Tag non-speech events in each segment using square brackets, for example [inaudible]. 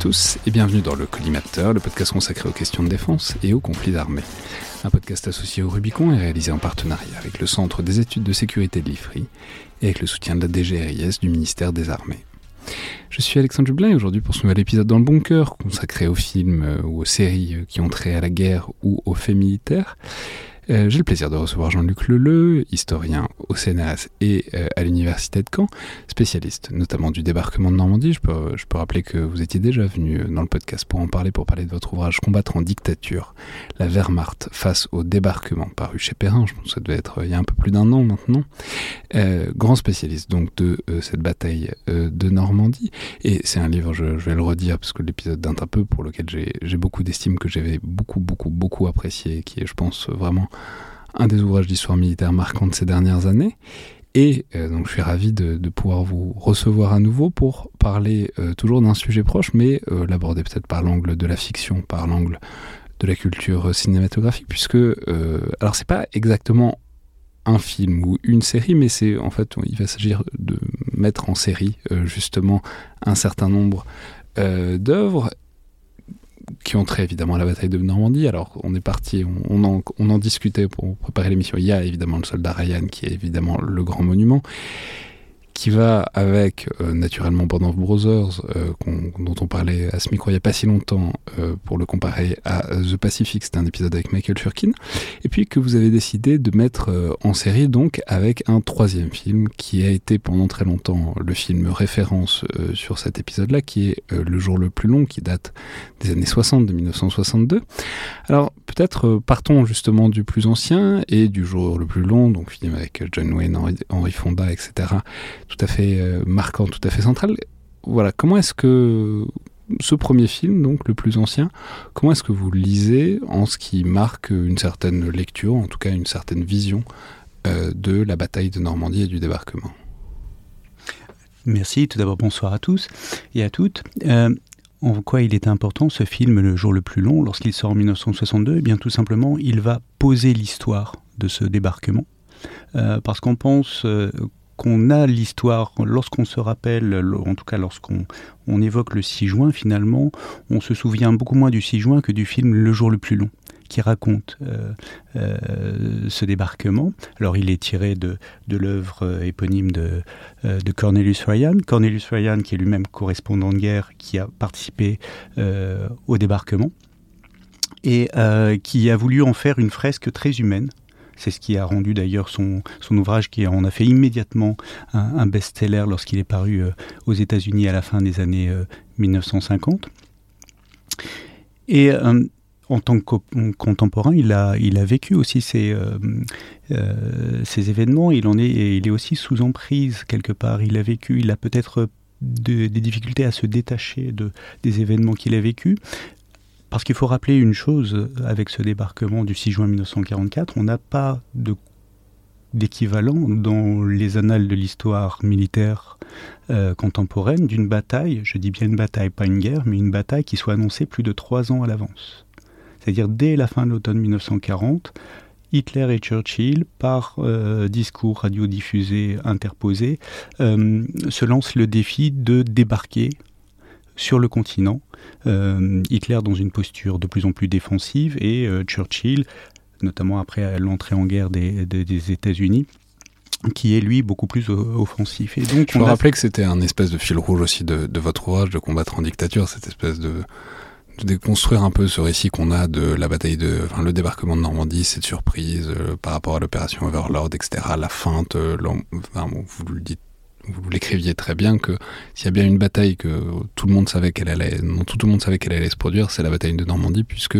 tous et bienvenue dans le Collimateur, le podcast consacré aux questions de défense et aux conflits armés. Un podcast associé au Rubicon et réalisé en partenariat avec le Centre des études de sécurité de l'IFRI et avec le soutien de la DGRIS du ministère des Armées. Je suis Alexandre Jublin et aujourd'hui pour ce nouvel épisode dans le bunker consacré aux films euh, ou aux séries euh, qui ont trait à la guerre ou aux faits militaires. Euh, j'ai le plaisir de recevoir Jean-Luc Leleu, historien au CNRS et euh, à l'Université de Caen, spécialiste notamment du débarquement de Normandie. Je peux, je peux rappeler que vous étiez déjà venu dans le podcast pour en parler, pour parler de votre ouvrage Combattre en dictature, la Wehrmacht face au débarquement, paru chez Perrin, je pense que ça devait être il y a un peu plus d'un an maintenant. Euh, grand spécialiste donc de cette bataille de Normandie. Et c'est un livre, je, vais le redire parce que l'épisode d'un un peu, pour lequel j'ai beaucoup d'estime, que j'avais beaucoup, beaucoup, beaucoup apprécié, qui est, je pense, vraiment un des ouvrages d'histoire militaire marquants de ces dernières années. Et euh, donc je suis ravi de, pouvoir vous recevoir à nouveau pour parler euh, toujours d'un sujet proche, mais euh, l'aborder peut-être par l'angle de la fiction, par l'angle de la culture cinématographique, puisque alors c'est pas exactement un film ou une série, mais c'est en fait il va s'agir de mettre en série justement un certain nombre d'œuvres qui ont trait évidemment à la bataille de Normandie. Alors on est parti, on, en, en discutait pour préparer l'émission. Il y a évidemment le soldat Ryan qui est évidemment le grand monument qui va avec euh, naturellement Band of Brothers, euh, dont on parlait à ce micro il n'y a pas si longtemps, euh, pour le comparer à The Pacific, c'était un épisode avec Michael Furkin, et puis que vous avez décidé de mettre en série donc avec un troisième film qui a été pendant très longtemps le film référence sur cet épisode-là, qui est Le jour le plus long, qui date des années 60, de 1962. Alors peut-être partons justement du plus ancien et du jour le plus long, donc film avec John Wayne, Henry, Henry Fonda, etc tout à fait euh, marquant, tout à fait central. Voilà, comment est-ce que ce premier film, donc le plus ancien, comment est-ce que vous lisez en ce qui marque une certaine lecture, en tout cas une certaine vision euh, de la bataille de Normandie et du débarquement? Merci, tout d'abord bonsoir à tous et à toutes. Euh, en quoi il est important ce film Le jour le plus long lorsqu'il sort en 1962 Eh bien tout simplement, il va poser l'histoire de ce débarquement. parce qu'on pense qu'on a l'histoire, lorsqu'on se rappelle, en tout cas lorsqu'on on évoque le 6 juin, finalement, on se souvient beaucoup moins du 6 juin que du film Le jour le plus long qui raconte euh, euh, ce débarquement. Alors il est tiré de, l'œuvre euh, éponyme de, Cornelius Ryan. Cornelius Ryan qui est lui-même correspondant de guerre, qui a participé au débarquement et qui a voulu en faire une fresque très humaine c'est ce qui a rendu d'ailleurs son, ouvrage qui en a fait immédiatement un, best-seller lorsqu'il est paru euh, aux États-Unis à la fin des années 1950. Euh, Et euh, en tant que contemporain, il a, il a vécu aussi ces, événements. Il, en est, aussi sous emprise quelque part. Il a vécu, il a peut-être des difficultés à se détacher de, des événements qu'il a vécus. Parce qu'il faut rappeler une chose, avec ce débarquement du 6 juin 1944, on n'a pas d'équivalent dans les annales de l'histoire militaire euh, contemporaine d'une bataille, je dis bien une bataille, pas une guerre, mais une bataille qui soit annoncée plus de trois ans à l'avance. C'est-à-dire dès la fin de l'automne 1940, Hitler et Churchill, par euh, discours radiodiffusés interposés, euh, se lancent le défi de débarquer sur le continent. Euh, Hitler dans une posture de plus en plus défensive et euh, Churchill, notamment après l'entrée en guerre des, États-Unis, qui est lui beaucoup plus offensif. Et donc, Je me rappelais que c'était un espèce de fil rouge aussi de, votre ouvrage de combattre en dictature, cette espèce de, déconstruire un peu ce récit qu'on a de la bataille de, enfin, le débarquement de Normandie, cette surprise euh, par rapport à l'opération Overlord, etc., la feinte, enfin, vous le dites vous l'écriviez très bien que s'il y a bien une bataille que tout le monde savait qu'elle allait, non, tout, le monde savait qu'elle allait se produire, c'est la bataille de Normandie, puisque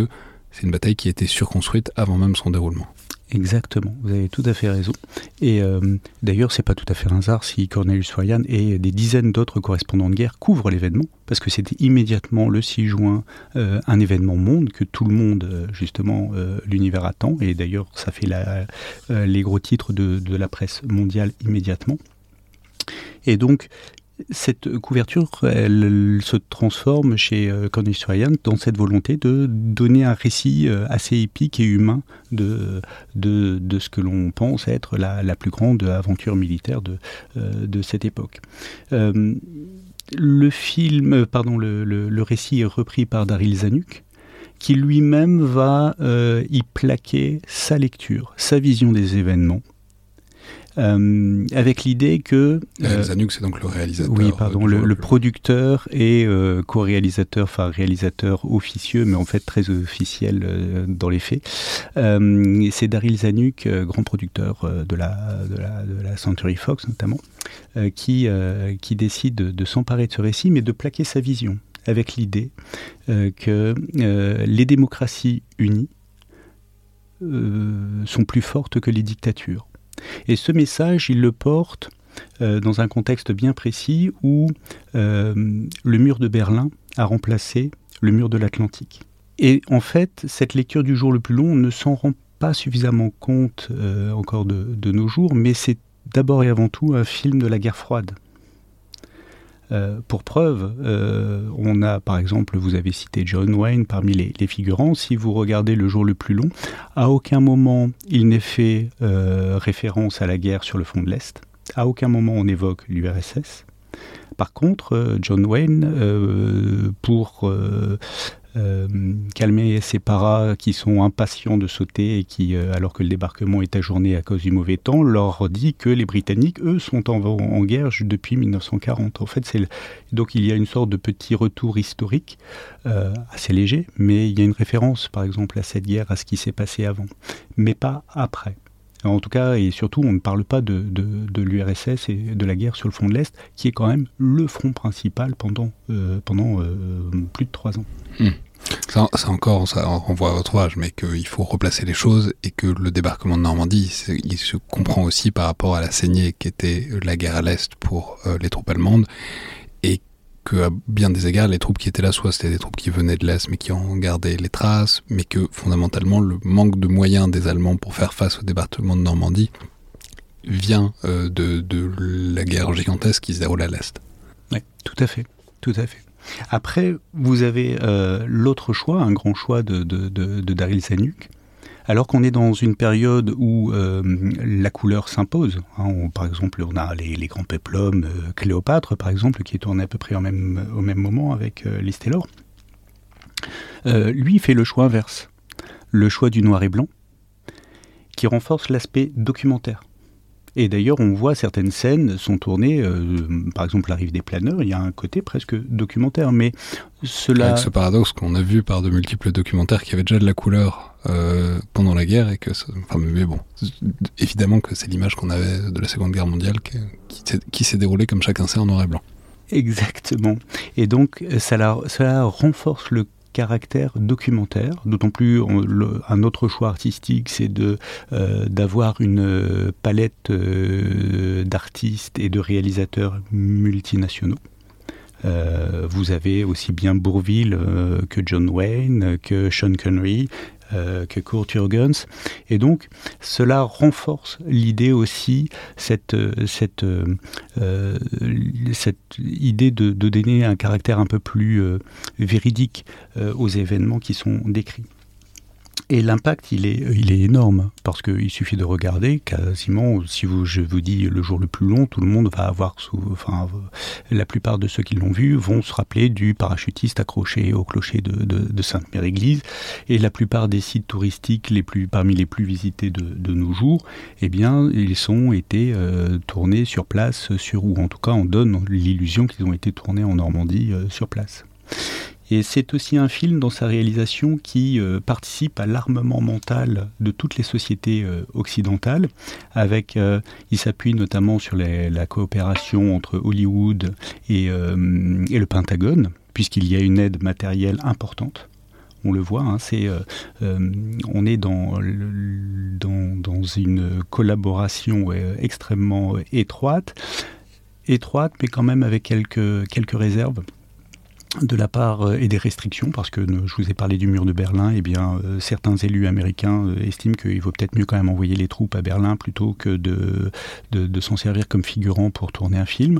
c'est une bataille qui a été surconstruite avant même son déroulement. Exactement, vous avez tout à fait raison. Et euh, d'ailleurs, c'est pas tout à fait un hasard si Cornelius Ryan et des dizaines d'autres correspondants de guerre couvrent l'événement, parce que c'était immédiatement le 6 juin euh, un événement monde que tout le monde, euh, justement, l'univers attend. Et d'ailleurs, ça fait les gros titres de la presse mondiale immédiatement. Et donc, cette couverture, elle, se transforme chez euh, Cornelis Ryan dans cette volonté de donner un récit euh, assez épique et humain de, de, ce que l'on pense être la, la, plus grande aventure militaire de, euh, de cette époque. Le film, pardon, le, le, récit est repris par Daryl Zanuck, qui lui-même va y plaquer sa lecture, sa vision des événements, euh, avec l'idée que... Euh, Zanuck, c'est donc le réalisateur. Oui, pardon, le, le, producteur et euh, co-réalisateur, enfin réalisateur officieux, mais en fait très officiel euh, dans les faits. C'est Daryl Zanuck, grand producteur de la, de, la, de, la, Century Fox notamment, qui, qui décide de, de s'emparer de ce récit, mais de plaquer sa vision avec l'idée que les démocraties unies sont plus fortes que les dictatures et ce message, il le porte euh, dans un contexte bien précis où euh, le mur de Berlin a remplacé le mur de l'Atlantique. Et en fait, cette lecture du jour le plus long ne s'en rend pas suffisamment compte euh, encore de, de, nos jours, mais c'est d'abord et avant tout un film de la guerre froide. Euh, pour preuve, euh, on a par exemple, vous avez cité John Wayne parmi les, figurants. Si vous regardez Le jour le plus long, à aucun moment il n'est fait euh, référence à la guerre sur le front de l'Est. À aucun moment on évoque l'URSS. Par contre, John Wayne, pour calmer ces paras qui sont impatients de sauter et qui, alors que le débarquement est ajourné à cause du mauvais temps, leur dit que les Britanniques, eux, sont en, guerre depuis 1940. En fait, donc il y a une sorte de petit retour historique assez léger, mais il y a une référence, par exemple, à cette guerre, à ce qui s'est passé avant, mais pas après. En tout cas, et surtout, on ne parle pas de, de, l'URSS et de la guerre sur le front de l'Est, qui est quand même le front principal pendant, euh, pendant euh, plus de trois ans. Mmh. Ça, ça, encore, ça renvoie à votre âge, mais qu'il faut replacer les choses et que le débarquement de Normandie, il se comprend aussi par rapport à la saignée qu'était la guerre à l'Est pour euh, les troupes allemandes que à bien des égards, les troupes qui étaient là, soit c'était des troupes qui venaient de l'Est mais qui ont gardé les traces, mais que fondamentalement le manque de moyens des Allemands pour faire face au débarquement de Normandie vient euh, de, de, la guerre gigantesque qui se déroule à l'Est. Oui, tout à fait, tout à fait. Après, vous avez euh, l'autre choix, un grand choix de, de, de, Daryl Zanuck, alors qu'on est dans une période où euh, la couleur s'impose. Hein, par exemple, on a les, grands péplums, euh, Cléopâtre, par exemple, qui est tourné à peu près au même, moment avec euh, les Stellors. Euh, lui fait le choix inverse, le choix du noir et blanc, qui renforce l'aspect documentaire. Et d'ailleurs, on voit certaines scènes sont tournées, par exemple la rive des planeurs, il y a un côté presque documentaire, mais cela... Avec ce paradoxe qu'on a vu par de multiples documentaires qui avaient déjà de la couleur euh, pendant la guerre, et que... Mais bon, évidemment que c'est l'image qu'on avait de la Seconde Guerre mondiale qui, s'est déroulée comme chacun sait en noir et blanc. Exactement. Et donc, ça, la, ça renforce le caractère documentaire, d'autant plus un autre choix artistique, c'est de euh, d'avoir une palette euh, d'artistes et de réalisateurs multinationaux. Euh, vous avez aussi bien Bourville euh, que John Wayne, que Sean Connery, euh, que Kurt Jürgens. Et donc, cela renforce l'idée aussi, cette, euh, cette idée de, donner un caractère un peu plus euh, véridique euh, aux événements qui sont décrits. Et l'impact, il est, il est énorme, parce qu'il suffit de regarder, quasiment, si vous, je vous dis le jour le plus long, tout le monde va avoir, enfin, la plupart de ceux qui l'ont vu vont se rappeler du parachutiste accroché au clocher de, Sainte-Mère-Église, et la plupart des sites touristiques les plus, parmi les plus visités de, nos jours, eh bien, ils ont été euh, tournés sur place, sur, ou en tout cas, on donne l'illusion qu'ils ont été tournés en Normandie euh, sur place. Et c'est aussi un film dans sa réalisation qui euh, participe à l'armement mental de toutes les sociétés euh, occidentales. Avec, euh, il s'appuie notamment sur la coopération entre Hollywood et, le Pentagone, puisqu'il y a une aide matérielle importante. On le voit, hein, on est dans, une collaboration extrêmement étroite, étroite, mais quand même avec quelques, quelques réserves de la part euh, et des restrictions, parce que je vous ai parlé du mur de Berlin, eh bien euh, certains élus américains euh, estiment qu'il vaut peut-être mieux quand même envoyer les troupes à Berlin plutôt que de, de, s'en servir comme figurant pour tourner un film.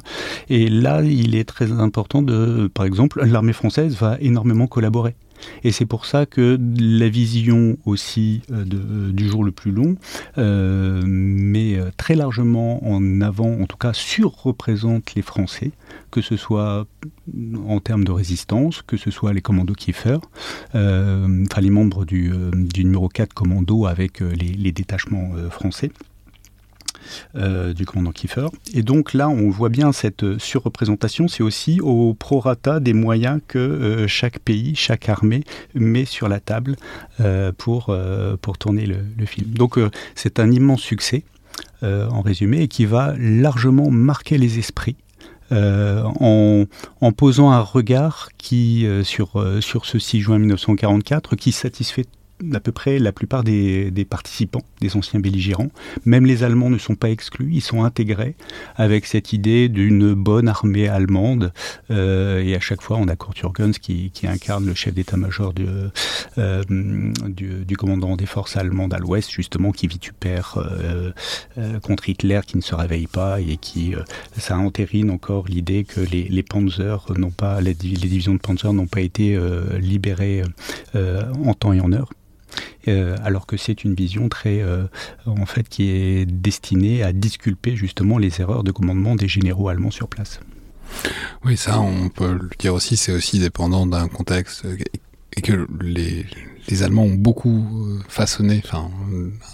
Et là, il est très important de, par exemple, l'armée française va énormément collaborer. Et c'est pour ça que la vision aussi euh, de, du jour le plus long euh, met euh, très largement en avant, en tout cas surreprésente les Français, que ce soit en termes de résistance, que ce soit les commandos Kiefer, enfin les membres du, numéro 4 commando avec les détachements français. Euh, du commandant Kiefer. Et donc là, on voit bien cette surreprésentation, c'est aussi au prorata des moyens que euh, chaque pays, chaque armée met sur la table euh, pour, tourner le, film. Donc c'est un immense succès, en résumé, et qui va largement marquer les esprits. en, en, posant un regard qui, sur, sur ce 6 juin 1944 qui satisfait à peu près la plupart des, participants, des anciens belligérants. Même les Allemands ne sont pas exclus, ils sont intégrés avec cette idée d'une bonne armée allemande. Euh, et à chaque fois, on a Kurt Jürgens qui, incarne le chef d'état-major euh, du, du, commandant des forces allemandes à l'ouest, justement, qui vitupère euh, contre Hitler, qui ne se réveille pas et qui, ça entérine encore l'idée que les, Panzers n'ont pas, les, les, divisions de Panzer n'ont pas été libérées en temps et en heure. Euh, alors que c'est une vision très, euh, en fait, qui est destinée à disculper justement les erreurs de commandement des généraux allemands sur place. Oui, ça, on peut le dire aussi, c'est aussi dépendant d'un contexte et que les, les Allemands ont beaucoup euh, façonné, enfin,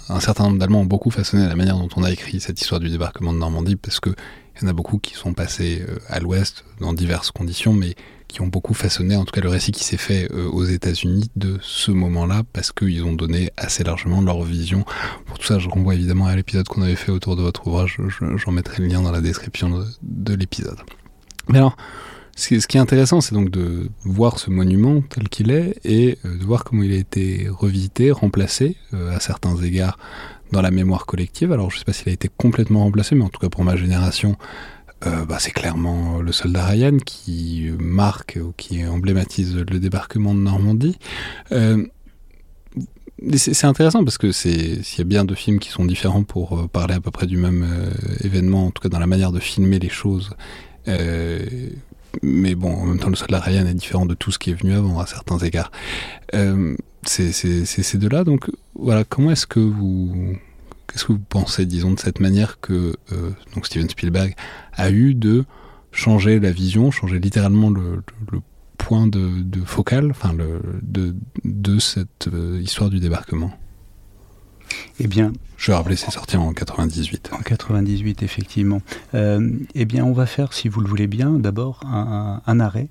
un certain nombre d'Allemands ont beaucoup façonné la manière dont on a écrit cette histoire du débarquement de Normandie, parce que il y en a beaucoup qui sont passés à l'ouest dans diverses conditions, mais qui ont beaucoup façonné, en tout cas le récit qui s'est fait euh, aux États-Unis de ce moment-là, parce qu'ils ont donné assez largement leur vision. Pour tout ça, je renvoie évidemment à l'épisode qu'on avait fait autour de votre ouvrage, j'en mettrai le lien dans la description de, l'épisode. Mais alors, ce qui est intéressant, c'est donc de voir ce monument tel qu'il est et euh, de voir comment il a été revisité, remplacé euh, à certains égards dans la mémoire collective. Alors, je ne sais pas s'il a été complètement remplacé, mais en tout cas pour ma génération, euh, bah, c'est clairement le soldat Ryan qui marque ou qui emblématise le débarquement de Normandie. Euh, c'est intéressant parce que s'il y a bien deux films qui sont différents pour euh, parler à peu près du même événement, en tout cas dans la manière de filmer les choses. mais bon, en même temps, le soldat Ryan est différent de tout ce qui est venu avant à certains égards. c'est ces deux-là. Donc voilà, comment est-ce que vous Qu'est-ce que vous pensez, disons, de cette manière que euh, donc Steven Spielberg a eu de changer la vision, changer littéralement le, point de, focal, enfin le, de, de cette euh, histoire du débarquement? Eh bien, je vais rappeler, c'est sorti en 98. En 98, effectivement. Euh, eh bien, on va faire, si vous le voulez bien, d'abord un, arrêt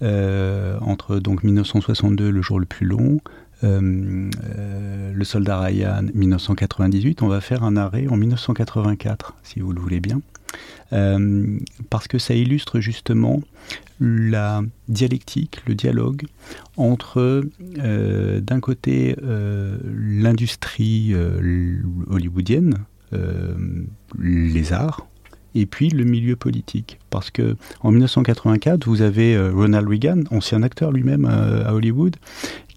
entre donc 1962, le jour le plus long, le soldat Ryan 1998, on va faire un arrêt en 1984, si vous le voulez bien, euh, parce que ça illustre justement la dialectique, le dialogue entre d'un côté l'industrie hollywoodienne, les arts, et puis le milieu politique. Parce que en 1984, vous avez Ronald Reagan, ancien acteur lui-même à Hollywood,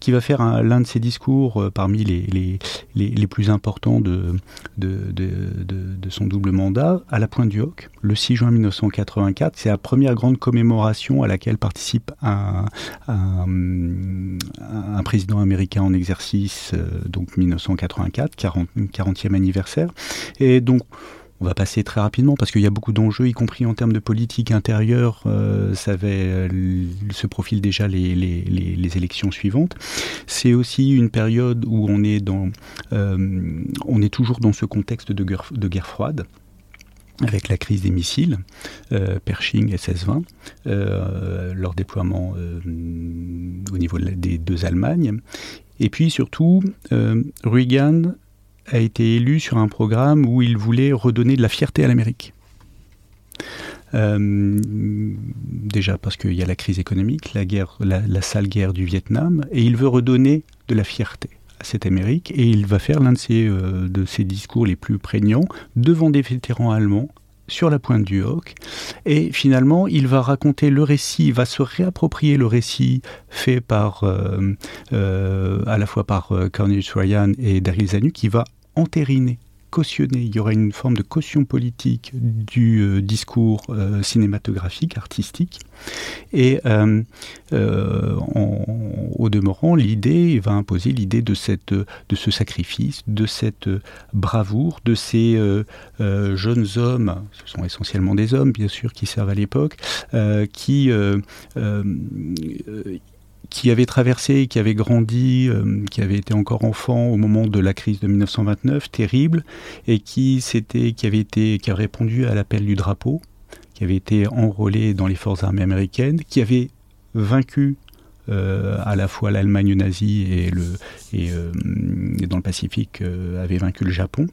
qui va faire l'un de ses discours euh, parmi les, les, les, plus importants de, de, de, son double mandat à la Pointe du Hoc, le 6 juin 1984. C'est la première grande commémoration à laquelle participe un, un, un président américain en exercice, euh, donc 1984, 40, 40e anniversaire. Et donc, on va passer très rapidement parce qu'il y a beaucoup d'enjeux, y compris en termes de politique intérieure. Euh, ça euh, se profile déjà les, les, élections suivantes. C'est aussi une période où on est, dans, euh, on est toujours dans ce contexte de guerre, de guerre froide avec la crise des missiles, Pershing SS-20, leur déploiement au niveau des deux Allemagnes. Et puis surtout, Reagan a été élu sur un programme où il voulait redonner de la fierté à l'Amérique. Euh, déjà parce qu'il y a la crise économique, la, sale guerre du Vietnam, et il veut redonner de la fierté à cette Amérique, et il va faire l'un de ses, euh, de ses discours les plus prégnants devant des vétérans allemands sur la pointe du hoc. Et finalement, il va raconter le récit, va se réapproprier le récit fait par, euh, euh, à la fois par euh, Cornelius Ryan et Daryl Zanuck, qui va entériner il y aurait une forme de caution politique du euh, discours euh, cinématographique, artistique. Et euh, au demeurant, l'idée va imposer l'idée de ce sacrifice, de cette bravoure, de ces jeunes hommes, ce sont essentiellement des hommes bien sûr qui servent à l'époque, qui qui avait traversé, qui avait grandi, euh, qui avait été encore enfant au moment de la crise de 1929, terrible, et qui, s'était, qui, avait été, qui avait répondu à l'appel du drapeau, qui avait été enrôlé dans les forces armées américaines, qui avait vaincu euh, à la fois l'Allemagne nazie et, le, et, euh, dans le Pacifique avait vaincu le Japon,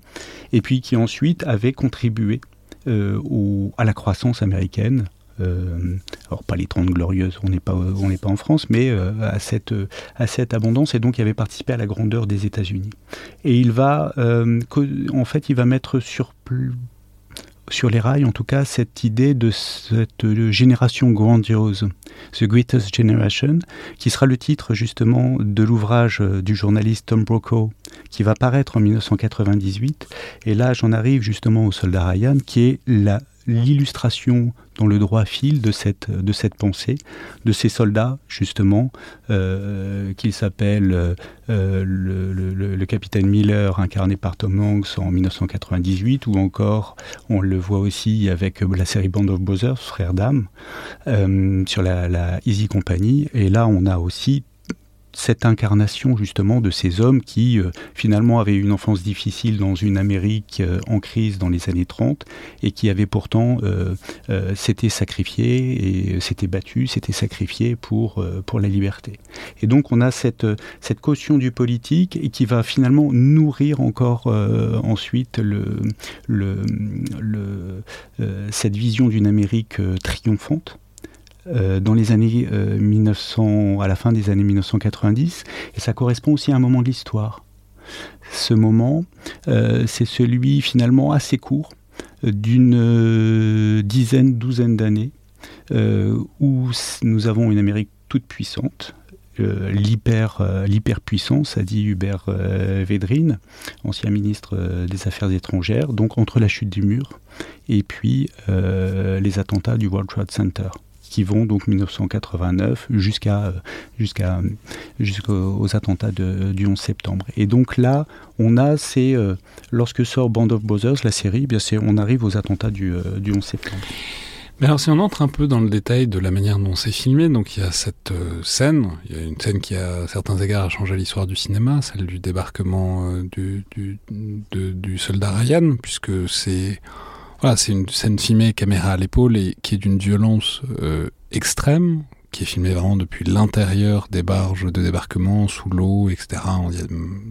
et puis qui ensuite avait contribué au, à la croissance américaine alors pas les 30 glorieuses, on n'est pas, pas en France, mais euh, à, cette, à cette abondance, et donc il avait participé à la grandeur des États-Unis. Et il va, euh, en fait, il va mettre sur sur les rails, en tout cas, cette idée de cette génération grandiose, The Greatest Generation, qui sera le titre justement de l'ouvrage du journaliste Tom Brokaw, qui va paraître en 1998. Et là, j'en arrive justement au soldat Ryan, qui est la l'illustration dans le droit fil de cette, de cette pensée, de ces soldats, justement, euh, qu'il s'appelle euh, le, capitaine Miller, incarné par Tom Hanks en 1998, ou encore, on le voit aussi avec la série Band of Brothers, Frères d'âme, euh, sur la Easy Company. Et là, on a aussi cette incarnation justement de ces hommes qui euh, finalement avaient une enfance difficile dans une Amérique euh, en crise dans les années 30 et qui avaient pourtant euh, s'étaient sacrifiés et s'étaient battus, s'étaient sacrifiés pour, pour la liberté. Et donc on a cette, cette caution du politique et qui va finalement nourrir encore ensuite le, le cette vision d'une Amérique triomphante euh, dans les années 1900, euh, à la fin des années 1990, et ça correspond aussi à un moment de l'histoire. Ce moment, euh, c'est celui finalement assez court, d'une dizaine, douzaine d'années, où nous avons une Amérique toute puissante, l'hyper l'hyperpuissance, a dit Hubert Védrine, ancien ministre des Affaires étrangères, donc entre la chute du mur et puis les attentats du World Trade Center qui vont donc 1989 jusqu'à jusqu'à jusqu'aux attentats du 11 septembre. Et donc là, on a c'est euh, lorsque sort Band of Brothers, la série, eh bien c'est on arrive aux attentats du, euh, du 11 septembre. Mais alors si on entre un peu dans le détail de la manière dont c'est filmé, donc il y a cette euh, scène, il y a une scène qui à certains égards a changé l'histoire du cinéma, celle du débarquement du, du, du soldat Ryan, puisque c'est voilà, c'est une scène filmée caméra à l'épaule et qui est d'une violence euh, extrême, qui est filmée vraiment depuis l'intérieur des barges de débarquement, sous l'eau, etc.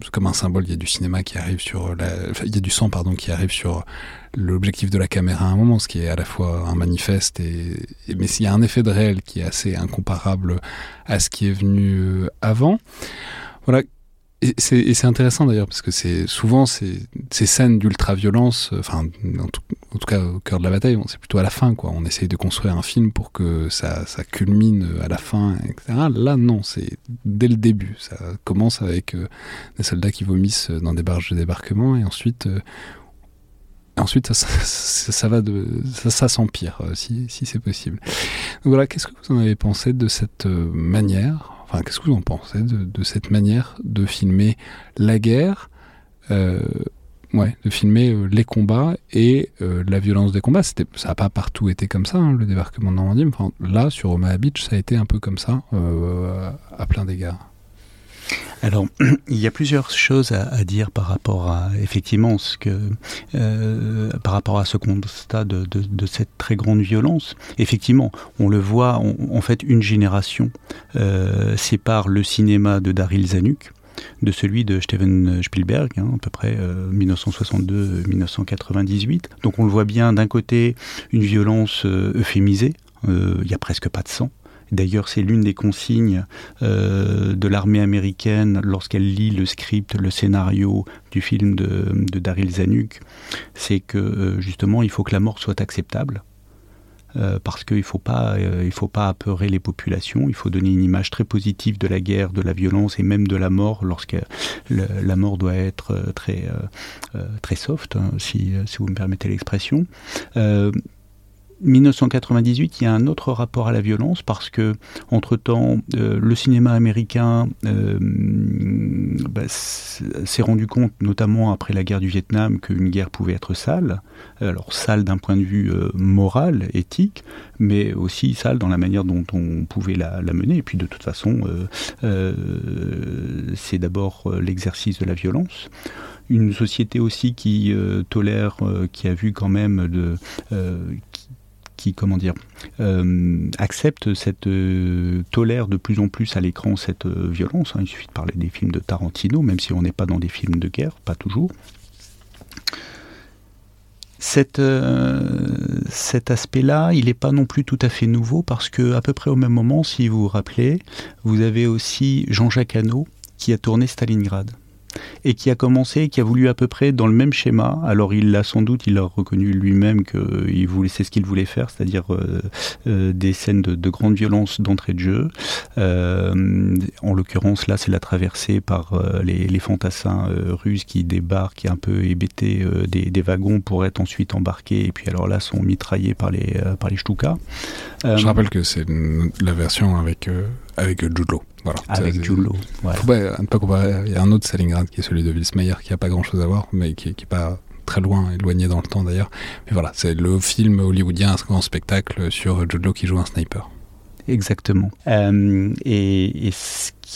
C'est comme un symbole, il y a du cinéma qui arrive sur la, il y a du sang, pardon, qui arrive sur l'objectif de la caméra à un moment, ce qui est à la fois un manifeste et, mais s'il y a un effet de réel qui est assez incomparable à ce qui est venu euh, avant. Voilà, et c'est intéressant d'ailleurs parce que c'est souvent ces, ces scènes d'ultra-violence, euh, enfin en tout, cas au cœur de la bataille, c'est plutôt à la fin quoi. On essaye de construire un film pour que ça, ça culmine à la fin, etc. Là non, c'est dès le début. Ça commence avec euh, des soldats qui vomissent dans des barges de débarquement et ensuite euh, ensuite, ça, [laughs] ça, ça, va de, ça, ça s'empire, si, si c'est possible. Donc voilà, qu'est-ce que vous en avez pensé de cette manière Enfin, qu'est-ce que vous en pensez de, cette manière de filmer la guerre euh, Ouais, de filmer euh, les combats et euh, la violence des combats? Ça n'a pas partout été comme ça, hein, le débarquement de Normandie. Enfin, là, sur Omaha Beach, ça a été un peu comme ça, à plein d'égards. Alors, [clears throat] il y a plusieurs choses à, dire par rapport à effectivement ce euh, constat de, cette très grande violence. Effectivement, on le voit. en fait, une génération euh, sépare le cinéma de Daryl Zanuck de celui de Steven Spielberg, hein, à peu près 1962-1998. Euh, Donc on le voit bien d'un côté une violence euphémisée, il n'y a presque pas de sang, D'ailleurs, c'est l'une des consignes de l'armée américaine lorsqu'elle lit le script, le scénario du film de, Daryl Zanuck, c'est que justement, il faut que la mort soit acceptable. Euh, parce qu'il ne faut, pas, euh, apeurer les populations, il faut donner une image très positive de la guerre, de la violence et même de la mort, lorsque la mort doit être euh, très, soft, hein, si, vous me permettez l'expression. 1998, il y a un autre rapport à la violence parce que, entre-temps, euh, le cinéma américain euh, bah, s'est rendu compte, notamment après la guerre du Vietnam, qu'une guerre pouvait être sale. Alors sale d'un point de vue euh, moral, éthique, mais aussi sale dans la manière dont on pouvait la, mener. Et puis de toute façon, c'est d'abord l'exercice de la violence une société aussi qui tolère, qui a vu quand même de, comment dire, euh, accepte cette euh, tolère de plus en plus à l'écran cette euh, violence. Hein. Il suffit de parler des films de Tarantino, même si on n'est pas dans des films de guerre, pas toujours. Cet, cet aspect-là, il n'est pas non plus tout à fait nouveau parce que à peu près au même moment, si vous vous rappelez, vous avez aussi Jean-Jacques Hano qui a tourné Stalingrad et qui a commencé, qui a voulu à peu près dans le même schéma. Alors il l'a sans doute, il a reconnu lui-même que il voulait, c'est ce qu'il voulait faire, c'est-à-dire euh, euh, des scènes de, grande violence d'entrée de jeu. Euh, en l'occurrence, là, c'est la traversée par les, fantassins russes qui débarquent, un peu hébétés des, wagons pour être ensuite embarqués, et puis alors là sont mitraillés par les par les Stuka. Je rappelle que c'est la version avec avec Jude Voilà. Avec Jude Voilà. Il y a un autre Stalingrad qui est celui de Wilsmeyer qui a pas grand chose à voir, mais qui, qui est pas très loin, éloigné dans le temps d'ailleurs. Mais voilà, c'est le film hollywoodien, un grand spectacle sur Jude qui joue un sniper. Exactement. Euh, et, et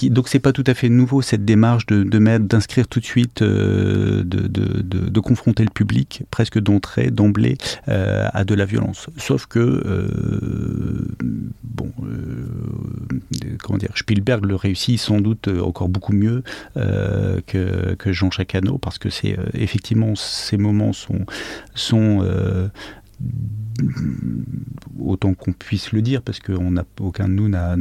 donc c'est pas tout à fait nouveau cette démarche de, de mettre, d'inscrire tout de suite, euh, de, de, de, confronter le public presque d'entrée, d'emblée euh, à de la violence. Sauf que euh, bon, comment dire, Spielberg le réussit sans doute encore beaucoup mieux que, que Jean Chacano parce que c'est effectivement ces moments sont sont autant qu'on puisse le dire, parce qu'aucun de nous n'a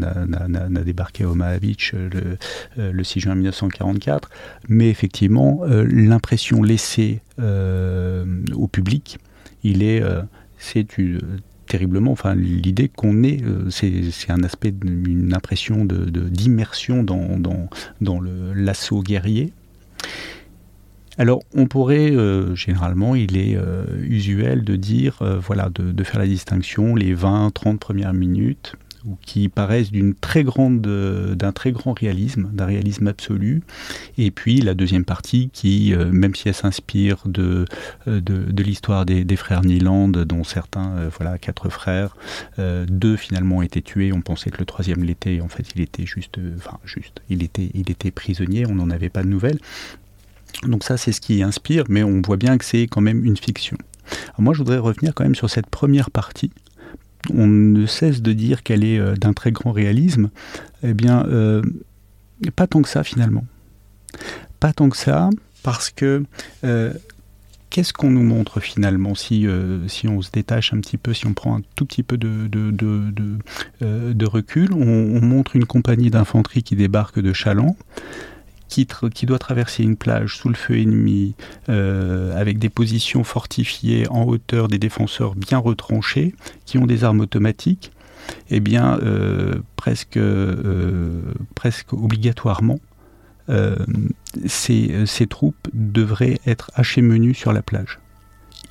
débarqué à Omaha Beach euh, le, le, 6 juin 1944, mais effectivement, euh, l'impression laissée euh, au public, il est, c'est terriblement, enfin l'idée qu'on est, c'est un aspect, une impression d'immersion de, dans, dans, dans l'assaut guerrier. Alors, on pourrait, euh, généralement, il est euh, usuel de dire, euh, voilà, de, faire la distinction, les 20-30 premières minutes, qui paraissent d'un très grand réalisme, d'un réalisme absolu, et puis la deuxième partie qui, même si elle s'inspire de, de, l'histoire des, frères Niland, dont certains, voilà, quatre frères, deux finalement ont été tués, on pensait que le troisième l'était, en fait il était juste, enfin juste, il était, il était prisonnier, on n'en avait pas de nouvelles, donc ça, c'est ce qui inspire, mais on voit bien que c'est quand même une fiction. moi, je voudrais revenir quand même sur cette première partie. On ne cesse de dire qu'elle est euh, d'un très grand réalisme. Eh bien, euh, pas tant que ça finalement. Pas tant que ça, parce que euh, qu'est-ce qu'on nous montre finalement si, on se détache un petit peu, si on prend un tout petit peu de, de, recul? On, montre une compagnie d'infanterie qui débarque de Chaland qui, doit traverser une plage sous le feu ennemi, euh, avec des positions fortifiées en hauteur, des défenseurs bien retranchés, qui ont des armes automatiques, eh bien, euh, presque, euh, presque obligatoirement, ces, ces, troupes devraient être hachées menues sur la plage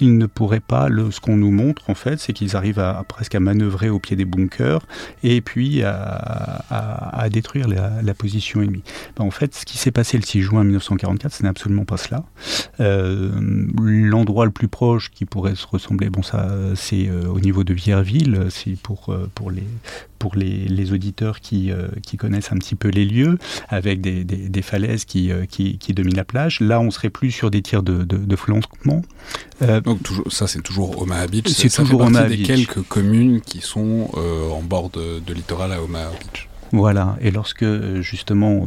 ils ne pourraient pas, ce qu'on nous montre en fait, c'est qu'ils arrivent à, presque à manœuvrer au pied des bunkers et puis à, détruire la, position ennemie. Ben, en fait, ce qui s'est passé le 6 juin 1944, ce n'est absolument pas cela. Euh, l'endroit le plus proche qui pourrait se ressembler, bon ça, c'est euh, au niveau de Vierville, c'est pour, euh, pour les pour les, auditeurs qui, qui, connaissent un petit peu les lieux, avec des, des, falaises qui, qui, dominent la plage. Là, on serait plus sur des tirs de, de, de flanquement. Donc toujours, ça, c'est toujours Omaha Beach. C'est toujours Omaha des quelques communes qui sont en bord de, littoral à Omaha Beach. Voilà, et lorsque justement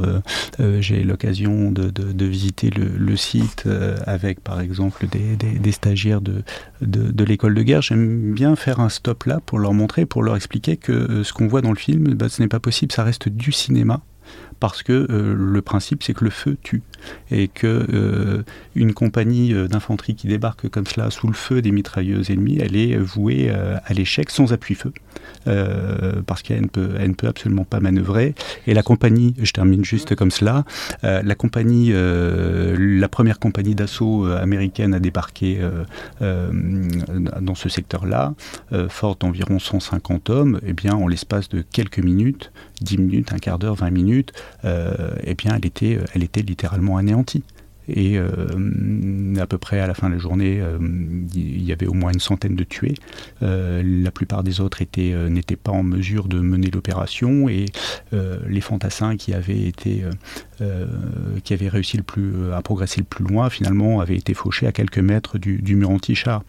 j'ai l'occasion de, visiter le, site avec par exemple des, stagiaires de, de, l'école de guerre, j'aime bien faire un stop là pour leur montrer, pour leur expliquer que ce qu'on voit dans le film, bah, ce n'est pas possible, ça reste du cinéma parce que euh, le principe c'est que le feu tue et que euh, une compagnie euh, d'infanterie qui débarque comme cela sous le feu des mitrailleuses ennemies, elle est vouée à l'échec sans appui-feu parce qu'elle ne peut, absolument pas manœuvrer. Et la compagnie, je termine juste comme cela, la compagnie, la première compagnie d'assaut américaine a débarqué dans ce secteur-là, forte d'environ 150 hommes, eh bien en l'espace de quelques minutes, 10 minutes, un quart d'heure, 20 minutes, euh, eh bien, elle était, elle était littéralement anéantie. Et euh, à peu près à la fin de la journée, euh, il y avait au moins une centaine de tués. la plupart des autres n'étaient pas en mesure de mener l'opération et les fantassins qui avaient été, qui avaient réussi le plus, à progresser le plus loin, finalement, avaient été fauchés à quelques mètres du, du mur anti-char.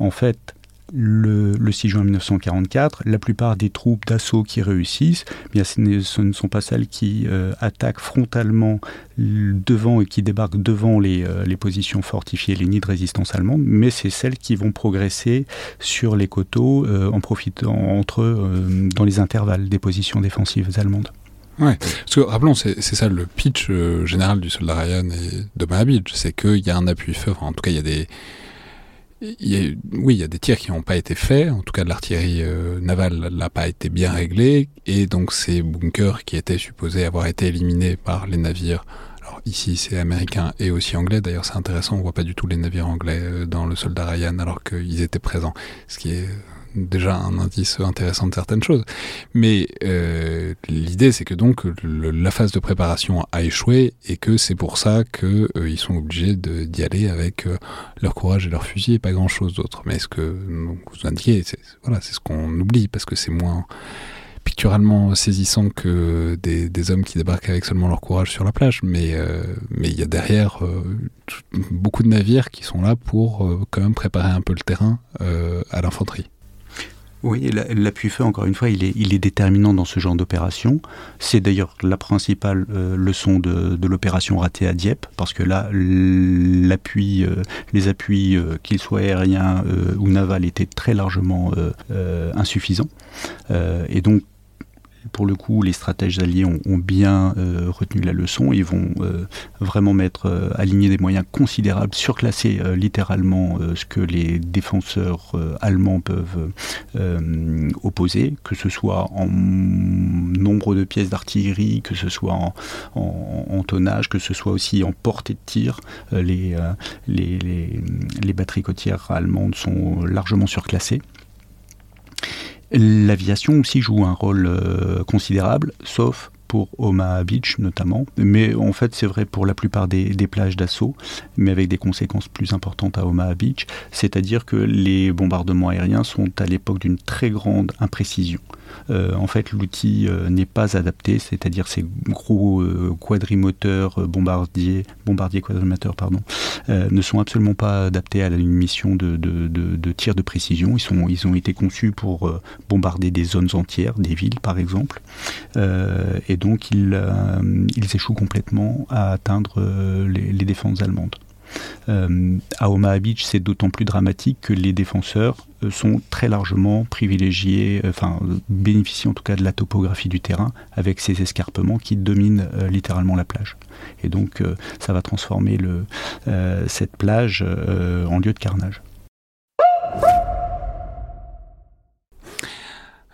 En fait, le, 6 juin 1944, la plupart des troupes d'assaut qui réussissent, eh bien, ce, ne sont pas celles qui euh, attaquent frontalement devant et qui débarquent devant euh, les, positions fortifiées, les nids de résistance allemandes, mais c'est celles qui vont progresser sur les coteaux euh, en profitant entre eux dans les intervalles des positions défensives allemandes. Ouais, parce que rappelons, c'est ça le pitch général du soldat Ryan et de Mahabit, c'est qu'il y a un appui-feu, en tout cas il y a des oui, il y a des tirs qui n'ont pas été faits, en tout cas l'artillerie euh, navale n'a pas été bien réglée, et donc ces bunkers qui étaient supposés avoir été éliminés par les navires, alors ici c'est américain et aussi anglais, d'ailleurs c'est intéressant, on voit pas du tout les navires anglais euh, dans le soldat Ryan alors qu'ils étaient présents, ce qui est déjà un indice intéressant de certaines choses. Mais euh, l'idée, c'est que donc la phase de préparation a échoué et que c'est pour ça qu'ils euh, sont obligés d'y aller avec euh, leur courage et leur fusil et pas grand-chose d'autre. Mais ce que vous indiquez, c'est ce qu'on oublie parce que c'est moins picturalement saisissant que des, hommes qui débarquent avec seulement leur courage sur la plage, mais mais il y a derrière beaucoup de navires qui sont là pour quand même préparer un peu le terrain à l'infanterie. Oui, l'appui-feu, encore une fois, il est, il est, déterminant dans ce genre d'opération. C'est d'ailleurs la principale euh, leçon de, l'opération ratée à Dieppe, parce que là, l'appui, euh, les appuis, euh, qu'ils soient aériens ou navals, étaient très largement insuffisants. et donc, pour le coup, les stratèges alliés ont, bien euh, retenu la leçon. Ils vont euh, vraiment mettre, euh, aligner des moyens considérables, surclasser littéralement ce que les défenseurs allemands peuvent opposer, que ce soit en nombre de pièces d'artillerie, que ce soit en, tonnage, que ce soit aussi en portée de tir. les batteries côtières allemandes sont largement surclassées. L'aviation aussi joue un rôle euh, considérable, sauf pour Omaha Beach notamment, mais en fait c'est vrai pour la plupart des, plages d'assaut, mais avec des conséquences plus importantes à Omaha Beach, c'est-à-dire que les bombardements aériens sont à l'époque d'une très grande imprécision. Euh, en fait, l'outil euh, n'est pas adapté, c'est-à-dire ces gros euh, quadrimoteurs bombardiers, bombardiers quadrimoteurs, pardon, ne sont absolument pas adaptés à une mission de, tir de précision. Ils, ont été conçus pour bombarder des zones entières, des villes par exemple, et donc ils, échouent complètement à atteindre les défenses allemandes. Euh, à Omaha Beach, c'est d'autant plus dramatique que les défenseurs euh, sont très largement privilégiés, euh, enfin bénéficient en tout cas de la topographie du terrain avec ces escarpements qui dominent littéralement la plage. Et donc ça va transformer cette plage en lieu de carnage.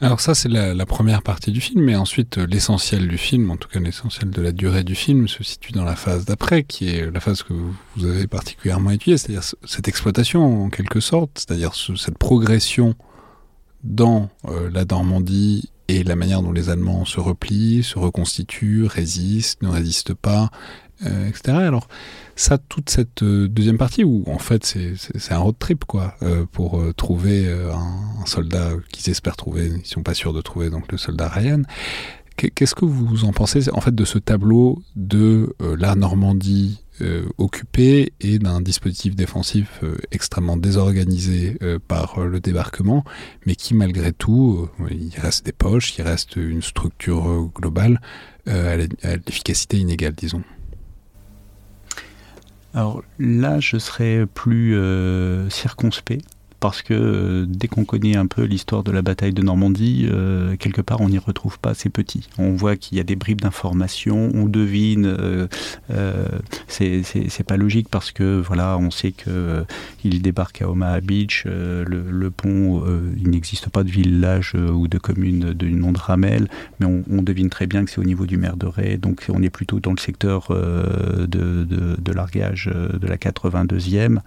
Alors ça c'est la, première partie du film, mais ensuite euh, l'essentiel du film, en tout cas l'essentiel de la durée du film, se situe dans la phase d'après, qui est la phase que vous avez particulièrement étudiée, c'est-à-dire cette exploitation en quelque sorte, c'est-à-dire cette progression dans euh, la Normandie et la manière dont les Allemands se replient, se reconstituent, résistent, ne résistent pas, euh, etc. Alors ça, toute cette euh, deuxième partie où en fait c'est un road trip quoi, euh, pour trouver un, soldat qu'ils espèrent trouver, ils sont pas sûrs de trouver donc le soldat Ryan. Qu'est-ce que vous en pensez en fait de ce tableau de la Normandie occupé et d'un dispositif défensif extrêmement désorganisé par le débarquement, mais qui malgré tout, il reste des poches, il reste une structure globale à l'efficacité inégale, disons? Alors là, je serais plus circonspect parce que euh, dès qu'on connaît un peu l'histoire de la bataille de Normandie, euh, quelque part on n'y retrouve pas ces petits. On voit qu'il y a des bribes d'informations, on devine, euh, c'est pas logique parce que voilà, on sait que il débarque à Omaha Beach, le, pont, il n'existe pas de village ou de commune du nom de Ramel, mais on, devine très bien que c'est au niveau du maire de Ray, donc on est plutôt dans le secteur de, de, largage de la 82e